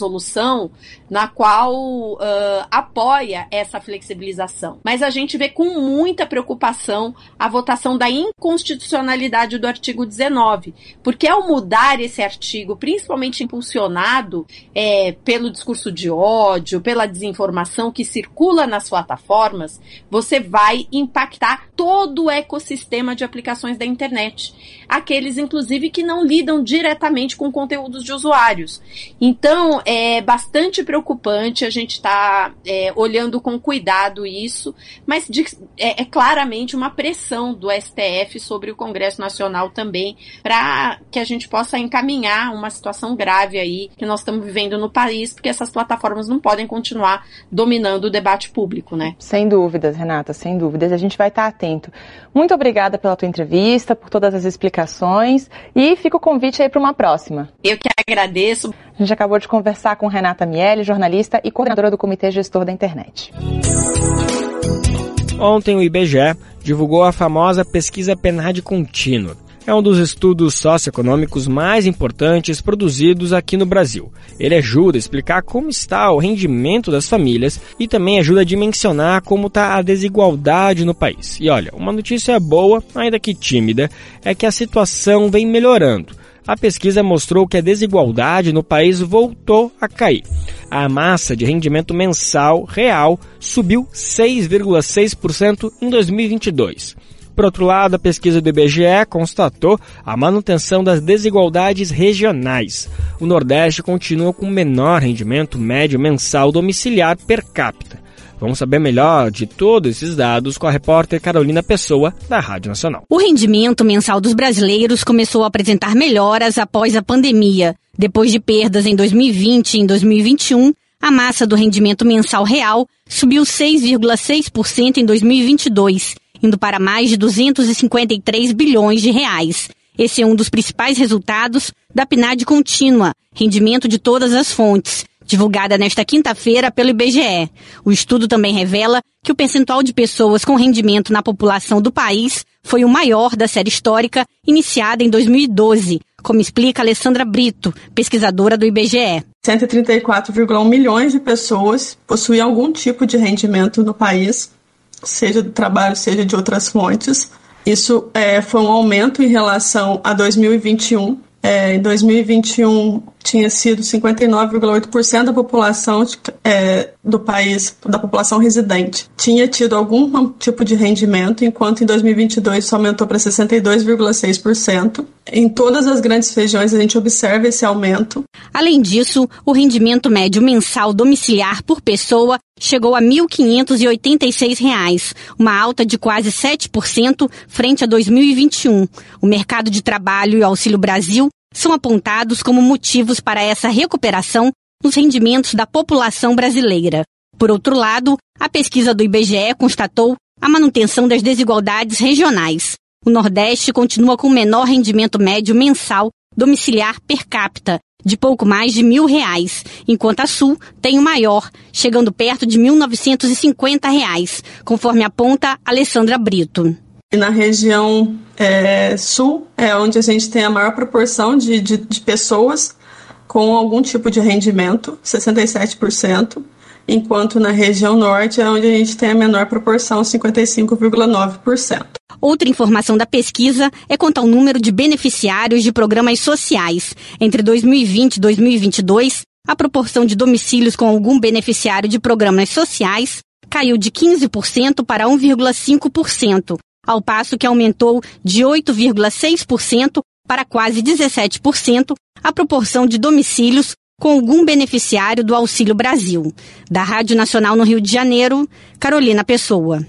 na qual uh, apoia essa flexibilização. Mas a gente vê com muita preocupação a votação da inconstitucionalidade do artigo 19, porque ao mudar esse artigo, principalmente impulsionado é, pelo discurso de ódio, pela desinformação que circula nas plataformas, você vai impactar todo o ecossistema de aplicações da internet. Aqueles, inclusive, que não lidam diretamente com conteúdos de usuários. Então, é bastante preocupante, a gente está é, olhando com cuidado isso, mas de, é, é, claramente uma pressão do STF sobre o Congresso Nacional também, para que a gente possa encaminhar uma situação grave aí que nós estamos vivendo no país, porque essas plataformas não podem continuar dominando o debate público, né? Sem dúvidas, Renata, sem dúvidas. A gente vai estar atento. Muito obrigada pela tua entrevista, por todas as explicações e fica o convite aí para uma próxima. Eu que agradeço. A gente acabou de conversar com Renata Miele, jornalista e coordenadora do Comitê Gestor da Internet. Ontem o IBGE divulgou a famosa pesquisa PNAD contínua. É um dos estudos socioeconômicos mais importantes produzidos aqui no Brasil. Ele ajuda a explicar como está o rendimento das famílias e também ajuda a dimensionar como está a desigualdade no país. E olha, uma notícia boa, ainda que tímida, é que a situação vem melhorando a pesquisa mostrou que a desigualdade no país voltou a cair. A massa de rendimento mensal real subiu 6,6% em 2022. Por outro lado, a pesquisa do IBGE constatou a manutenção das desigualdades regionais. O Nordeste continua com menor rendimento médio mensal domiciliar per capita. Vamos saber melhor de todos esses dados com a repórter Carolina Pessoa, da Rádio Nacional. O rendimento mensal dos brasileiros começou a apresentar melhoras após a pandemia. Depois de perdas em 2020 e em 2021, a massa do rendimento mensal real subiu 6,6% em 2022, indo para mais de 253 bilhões de reais. Esse é um dos principais resultados da PNAD contínua, rendimento de todas as fontes, divulgada nesta quinta-feira pelo IBGE. O estudo também revela que o percentual de pessoas com rendimento na população do país foi o maior da série histórica, iniciada em 2012, como explica Alessandra Brito, pesquisadora do IBGE. 134,1 milhões de pessoas possuem algum tipo de rendimento no país, seja do trabalho, seja de outras fontes. Isso é, foi um aumento em relação a 2021. É, em 2021 tinha sido 59,8% da população é, do país, da população residente, tinha tido algum tipo de rendimento, enquanto em 2022 isso aumentou para 62,6%. Em todas as grandes regiões a gente observa esse aumento. Além disso, o rendimento médio mensal domiciliar por pessoa chegou a R$ 1.586, uma alta de quase 7% frente a 2021. O mercado de trabalho e o Auxílio Brasil são apontados como motivos para essa recuperação nos rendimentos da população brasileira. Por outro lado, a pesquisa do IBGE constatou a manutenção das desigualdades regionais. O Nordeste continua com o menor rendimento médio mensal domiciliar per capita, de pouco mais de mil reais, enquanto a Sul tem o maior, chegando perto de 1.950 reais, conforme aponta Alessandra Brito. Na região é, sul é onde a gente tem a maior proporção de, de, de pessoas com algum tipo de rendimento, 67%, enquanto na região norte é onde a gente tem a menor proporção, 55,9%. Outra informação da pesquisa é quanto ao número de beneficiários de programas sociais. Entre 2020 e 2022, a proporção de domicílios com algum beneficiário de programas sociais caiu de 15% para 1,5%, ao passo que aumentou de 8,6% para quase 17% a proporção de domicílios com algum beneficiário do Auxílio Brasil. Da Rádio Nacional no Rio de Janeiro, Carolina Pessoa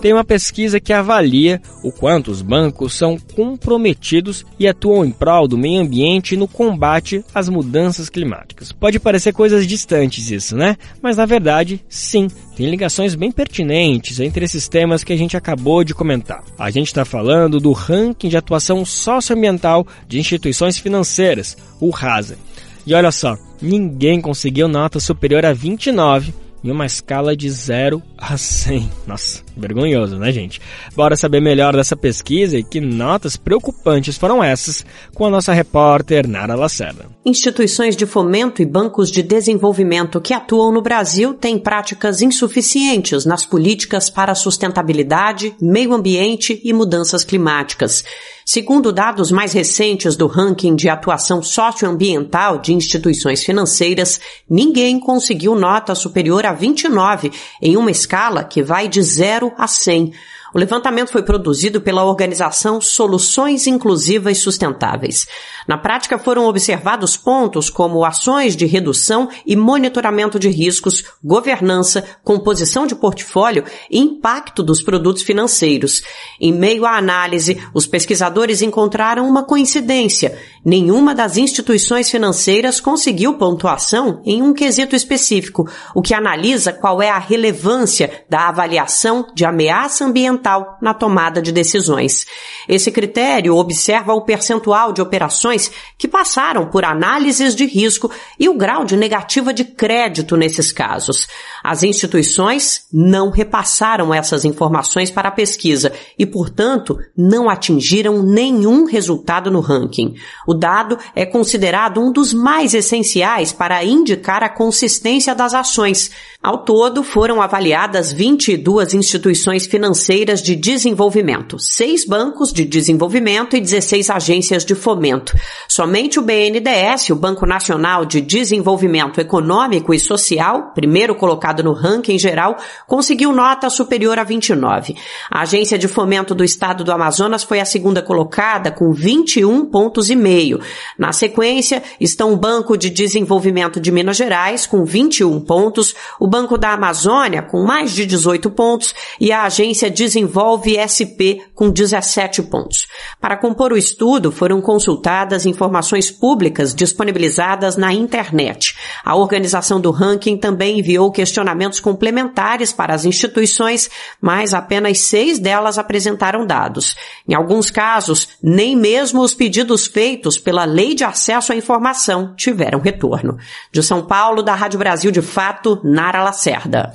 tem uma pesquisa que avalia o quanto os bancos são comprometidos e atuam em prol do meio ambiente no combate às mudanças climáticas. Pode parecer coisas distantes isso, né? Mas na verdade, sim, tem ligações bem pertinentes entre esses temas que a gente acabou de comentar. A gente está falando do ranking de atuação socioambiental de instituições financeiras, o RASA. E olha só, ninguém conseguiu nota superior a 29 em uma escala de 0 a 100. Nossa, vergonhoso, né, gente? Bora saber melhor dessa pesquisa e que notas preocupantes foram essas com a nossa repórter Nara Lacerda. Instituições de fomento e bancos de desenvolvimento que atuam no Brasil têm práticas insuficientes nas políticas para sustentabilidade, meio ambiente e mudanças climáticas. Segundo dados mais recentes do ranking de atuação socioambiental de instituições financeiras, ninguém conseguiu nota superior a 29 em uma escala que vai de 0 a 100. O levantamento foi produzido pela organização Soluções Inclusivas Sustentáveis. Na prática, foram observados pontos como ações de redução e monitoramento de riscos, governança, composição de portfólio e impacto dos produtos financeiros. Em meio à análise, os pesquisadores encontraram uma coincidência. Nenhuma das instituições financeiras conseguiu pontuação em um quesito específico, o que analisa qual é a relevância da avaliação de ameaça ambiental fundamental na tomada de decisões. Esse critério observa o percentual de operações que passaram por análises de risco e o grau de negativa de crédito nesses casos. As instituições não repassaram essas informações para a pesquisa e, portanto, não atingiram nenhum resultado no ranking. O dado é considerado um dos mais essenciais para indicar a consistência das ações. Ao todo, foram avaliadas 22 instituições financeiras de desenvolvimento, seis bancos de desenvolvimento e 16 agências de fomento. Somente o BNDES, o Banco Nacional de Desenvolvimento Econômico e Social, primeiro colocado no ranking geral, conseguiu nota superior a 29. A Agência de Fomento do Estado do Amazonas foi a segunda colocada com 21 pontos e meio. Na sequência, estão o Banco de Desenvolvimento de Minas Gerais com 21 pontos, o Banco da Amazônia com mais de 18 pontos e a Agência Desenvolvimento desenvolve SP com 17 pontos. Para compor o estudo, foram consultadas informações públicas disponibilizadas na internet. A organização do ranking também enviou questionamentos complementares para as instituições, mas apenas seis delas apresentaram dados. Em alguns casos, nem mesmo os pedidos feitos pela Lei de Acesso à Informação tiveram retorno. De São Paulo, da Rádio Brasil de Fato, Nara Lacerda.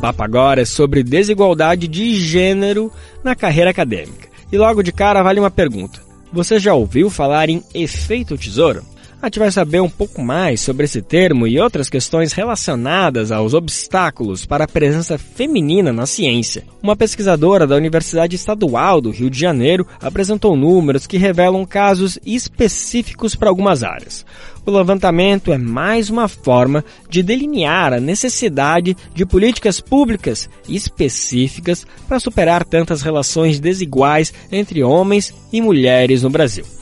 Papo agora é sobre desigualdade de gênero na carreira acadêmica. E logo de cara vale uma pergunta. Você já ouviu falar em efeito tesoura? A gente vai saber um pouco mais sobre esse termo e outras questões relacionadas aos obstáculos para a presença feminina na ciência. Uma pesquisadora da Universidade Estadual do Rio de Janeiro apresentou números que revelam casos específicos para algumas áreas. O levantamento é mais uma forma de delinear a necessidade de políticas públicas específicas para superar tantas relações desiguais entre homens e mulheres no Brasil.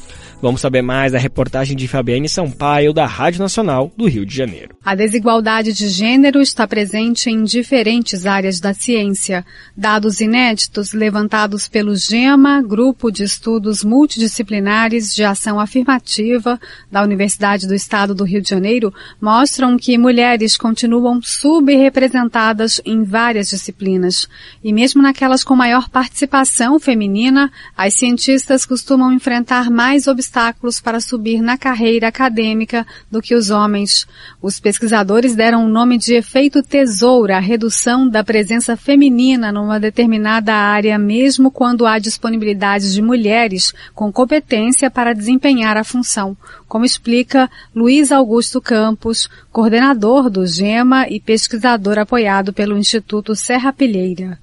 Vamos saber mais da reportagem de Fabiane Sampaio, da Rádio Nacional do Rio de Janeiro. A desigualdade de gênero está presente em diferentes áreas da ciência. Dados inéditos levantados pelo GEMA, Grupo de Estudos Multidisciplinares de Ação Afirmativa da Universidade do Estado do Rio de Janeiro, mostram que mulheres continuam subrepresentadas em várias disciplinas. E mesmo naquelas com maior participação feminina, as cientistas costumam enfrentar mais obstáculos obstáculos para subir na carreira acadêmica do que os homens. Os pesquisadores deram o nome de efeito tesoura à redução da presença feminina numa determinada área, mesmo quando há disponibilidade de mulheres com competência para desempenhar a função, como explica Luiz Augusto Campos, coordenador do GEMA e pesquisador apoiado pelo Instituto Serra Pilheira.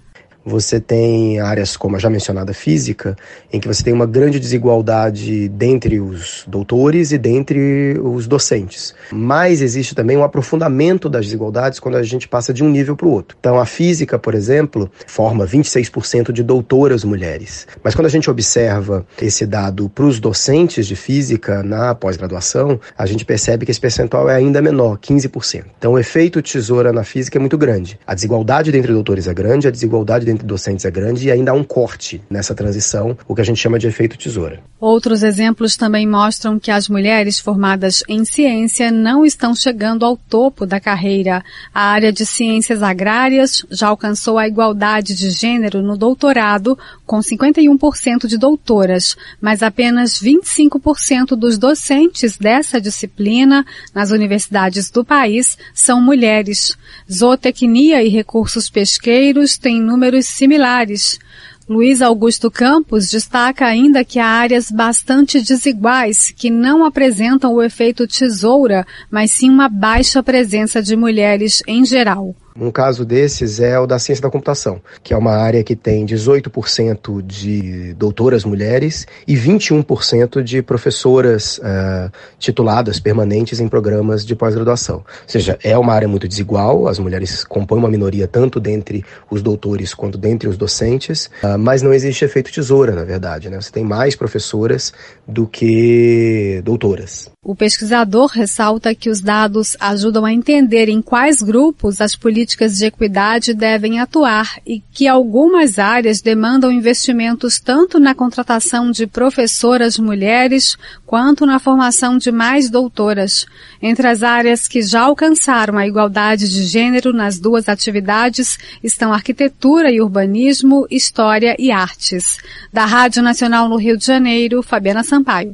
Você tem áreas como a já mencionada física, em que você tem uma grande desigualdade dentre os doutores e dentre os docentes. Mas existe também um aprofundamento das desigualdades quando a gente passa de um nível para o outro. Então, a física, por exemplo, forma 26% de doutoras mulheres. Mas quando a gente observa esse dado para os docentes de física na pós-graduação, a gente percebe que esse percentual é ainda menor, 15%. Então, o efeito tesoura na física é muito grande. A desigualdade entre doutores é grande, a desigualdade entre docentes é grande e ainda há um corte nessa transição, o que a gente chama de efeito tesoura. Outros exemplos também mostram que as mulheres formadas em ciência não estão chegando ao topo da carreira. A área de ciências agrárias já alcançou a igualdade de gênero no doutorado, com 51% de doutoras, mas apenas 25% dos docentes dessa disciplina nas universidades do país são mulheres. Zootecnia e recursos pesqueiros têm números similares. Luiz Augusto Campos destaca ainda que há áreas bastante desiguais que não apresentam o efeito tesoura, mas sim uma baixa presença de mulheres em geral. Um caso desses é o da ciência da computação, que é uma área que tem 18% de doutoras mulheres e 21% de professoras uh, tituladas permanentes em programas de pós-graduação. Ou seja, é uma área muito desigual, as mulheres compõem uma minoria tanto dentre os doutores quanto dentre os docentes, uh, mas não existe efeito tesoura, na verdade. Né? Você tem mais professoras do que doutoras. O pesquisador ressalta que os dados ajudam a entender em quais grupos as políticas de equidade devem atuar e que algumas áreas demandam investimentos tanto na contratação de professoras mulheres quanto na formação de mais doutoras. Entre as áreas que já alcançaram a igualdade de gênero nas duas atividades estão arquitetura e urbanismo, história e artes. Da Rádio Nacional no Rio de Janeiro, Fabiana Sampaio.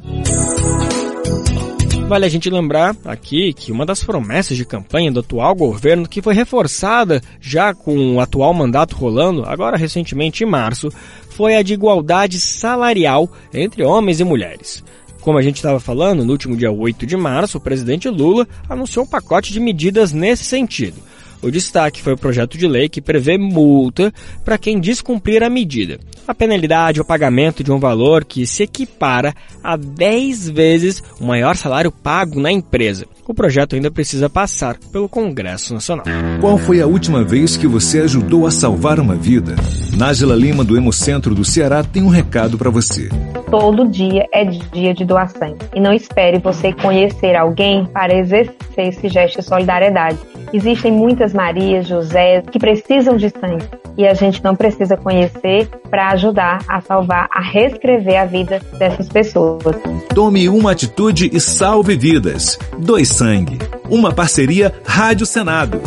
Vale a gente lembrar aqui que uma das promessas de campanha do atual governo, que foi reforçada já com o atual mandato rolando, agora recentemente em março, foi a de igualdade salarial entre homens e mulheres. Como a gente estava falando, no último dia 8 de março, o presidente Lula anunciou um pacote de medidas nesse sentido. O destaque foi o projeto de lei que prevê multa para quem descumprir a medida. A penalidade é o pagamento de um valor que se equipara a 10 vezes o maior salário pago na empresa. O projeto ainda precisa passar pelo Congresso Nacional. Qual foi a última vez que você ajudou a salvar uma vida? Nájila Lima, do Hemocentro do Ceará, tem um recado para você. Todo dia é dia de doar sangue. E não espere você conhecer alguém para exercer esse gesto de solidariedade. Existem muitas Marias, José que precisam de sangue e a gente não precisa conhecer para ajudar a salvar, a reescrever a vida dessas pessoas. Tome uma atitude e salve vidas. Doe sangue. Uma parceria Rádio Senado.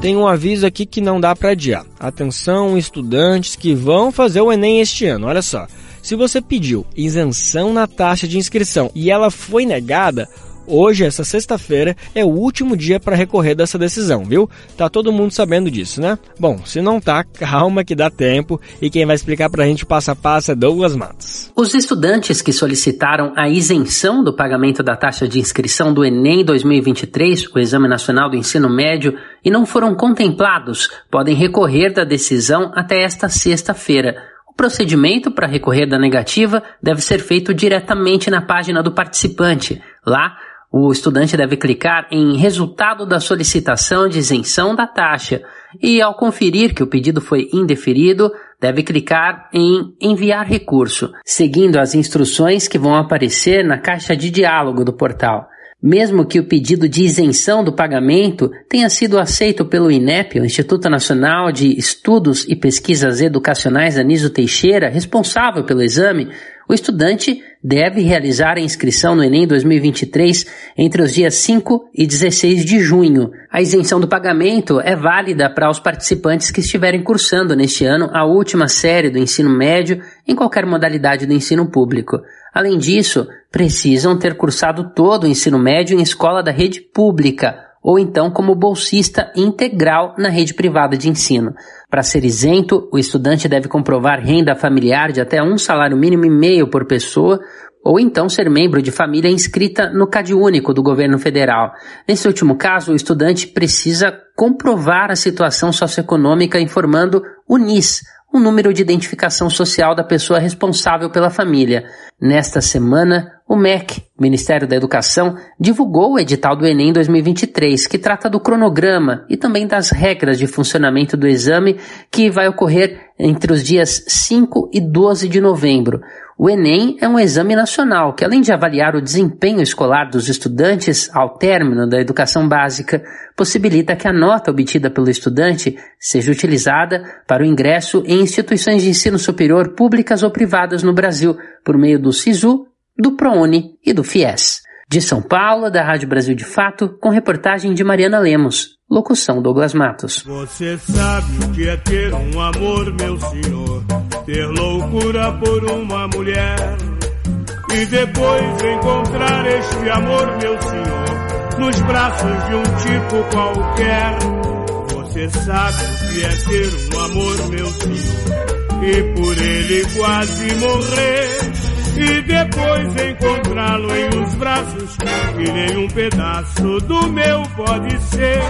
Tem um aviso aqui que não dá para adiar. Atenção, estudantes que vão fazer o Enem este ano. Olha só. Se você pediu isenção na taxa de inscrição e ela foi negada, Hoje, essa sexta-feira, é o último dia para recorrer dessa decisão, viu? Tá todo mundo sabendo disso, né? Bom, se não tá, calma que dá tempo e quem vai explicar pra gente passo a passo é Douglas Matos. Os estudantes que solicitaram a isenção do pagamento da taxa de inscrição do Enem 2023, o Exame Nacional do Ensino Médio, e não foram contemplados, podem recorrer da decisão até esta sexta-feira. O procedimento para recorrer da negativa deve ser feito diretamente na página do participante. Lá, o estudante deve clicar em Resultado da solicitação de isenção da taxa e, ao conferir que o pedido foi indeferido, deve clicar em Enviar recurso, seguindo as instruções que vão aparecer na caixa de diálogo do portal. Mesmo que o pedido de isenção do pagamento tenha sido aceito pelo INEP, o Instituto Nacional de Estudos e Pesquisas Educacionais Anísio Teixeira, responsável pelo exame, o estudante deve realizar a inscrição no Enem 2023 entre os dias 5 e 16 de junho. A isenção do pagamento é válida para os participantes que estiverem cursando neste ano a última série do ensino médio em qualquer modalidade do ensino público. Além disso, precisam ter cursado todo o ensino médio em escola da rede pública ou então como bolsista integral na rede privada de ensino. Para ser isento, o estudante deve comprovar renda familiar de até um salário mínimo e meio por pessoa, ou então ser membro de família inscrita no CAD único do governo federal. Nesse último caso, o estudante precisa comprovar a situação socioeconômica informando o NIS, o número de identificação social da pessoa responsável pela família. Nesta semana, o MEC, Ministério da Educação, divulgou o edital do Enem 2023, que trata do cronograma e também das regras de funcionamento do exame que vai ocorrer entre os dias 5 e 12 de novembro. O Enem é um exame nacional que, além de avaliar o desempenho escolar dos estudantes ao término da educação básica, possibilita que a nota obtida pelo estudante seja utilizada para o ingresso em instituições de ensino superior públicas ou privadas no Brasil, por meio do SISU, do ProUni e do FIES. De São Paulo, da Rádio Brasil de Fato, com reportagem de Mariana Lemos. Locução Douglas Matos. Você sabe o que é ter um amor, meu senhor? Ter loucura por uma mulher. E depois encontrar este amor, meu senhor, nos braços de um tipo qualquer. Você sabe o que é ter um amor, meu senhor? E por ele quase morrer e depois encontrá-lo em os braços que nenhum pedaço do meu pode ser.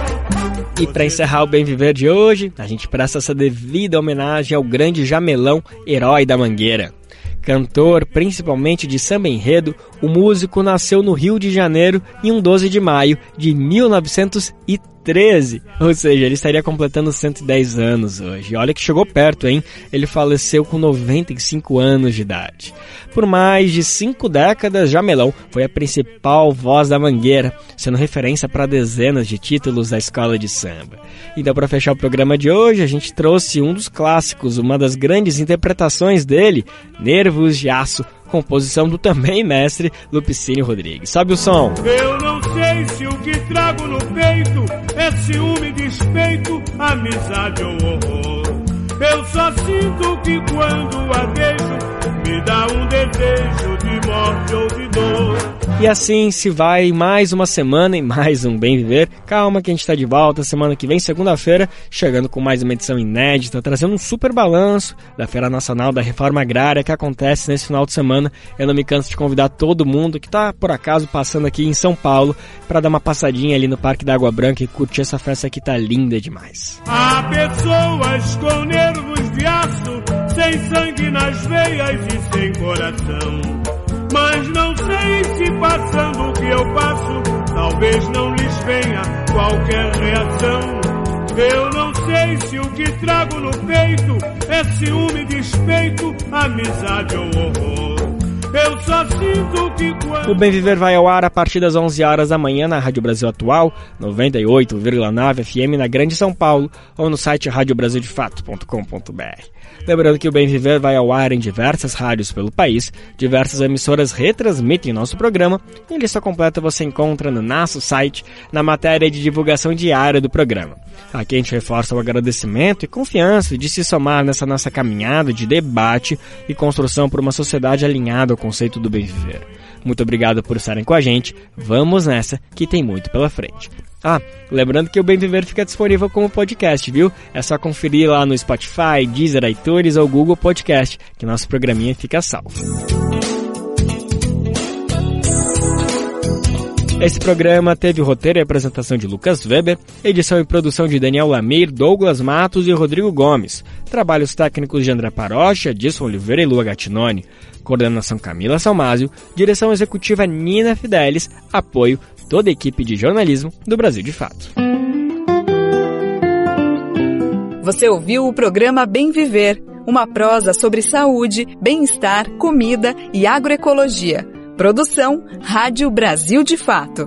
E para encerrar o Bem Viver de hoje, a gente presta essa devida homenagem ao grande jamelão, herói da Mangueira. Cantor principalmente de samba enredo, o músico nasceu no Rio de Janeiro em um 12 de maio de 1930 13. Ou seja, ele estaria completando 110 anos hoje. Olha que chegou perto, hein? Ele faleceu com 95 anos de idade. Por mais de cinco décadas, Jamelão foi a principal voz da Mangueira, sendo referência para dezenas de títulos da escola de samba. Então, para fechar o programa de hoje, a gente trouxe um dos clássicos, uma das grandes interpretações dele, Nervos de Aço, composição do também mestre Lupicínio Rodrigues. Sobe o som. Eu não sei se o que trago no peito é ciúme, despeito, amizade ou horror. Eu só sinto que quando a vejo, me dá um desejo de morte ou de dor. E assim se vai mais uma semana e mais um Bem Viver. Calma que a gente está de volta semana que vem, segunda-feira, chegando com mais uma edição inédita, trazendo um super balanço da Feira Nacional da Reforma Agrária que acontece nesse final de semana. Eu não me canso de convidar todo mundo que está por acaso passando aqui em São Paulo para dar uma passadinha ali no Parque da Água Branca e curtir essa festa que tá linda demais. Há pessoas com de aço, sem sangue nas veias e sem coração mas não sei se passando o que eu passo, talvez não lhes venha qualquer reação. Eu não sei se o que trago no peito é ciúme, despeito, amizade ou horror. Eu só sinto que quando... O Bem Viver vai ao ar a partir das 11 horas da manhã na Rádio Brasil Atual, 98,9 FM na Grande São Paulo ou no site radiobrasildefato.com.br. Lembrando que o Bem Viver vai ao ar em diversas rádios pelo país, diversas emissoras retransmitem nosso programa e lista completa você encontra no nosso site, na matéria de divulgação diária do programa. Aqui a gente reforça o agradecimento e confiança de se somar nessa nossa caminhada de debate e construção por uma sociedade alinhada ao conceito do bem viver. Muito obrigado por estarem com a gente. Vamos nessa, que tem muito pela frente. Ah, lembrando que o Bem Viver fica disponível como podcast, viu? É só conferir lá no Spotify, Deezer, iTunes ou Google Podcast, que nosso programinha fica salvo. Esse programa teve roteiro e apresentação de Lucas Weber, edição e produção de Daniel Lamir, Douglas Matos e Rodrigo Gomes, trabalhos técnicos de André Parocha, Edson Oliveira e Lua Gatinoni, coordenação Camila Salmásio, direção executiva Nina Fidelis, apoio toda a equipe de jornalismo do Brasil de Fato. Você ouviu o programa Bem Viver, uma prosa sobre saúde, bem-estar, comida e agroecologia Produção Rádio Brasil de Fato.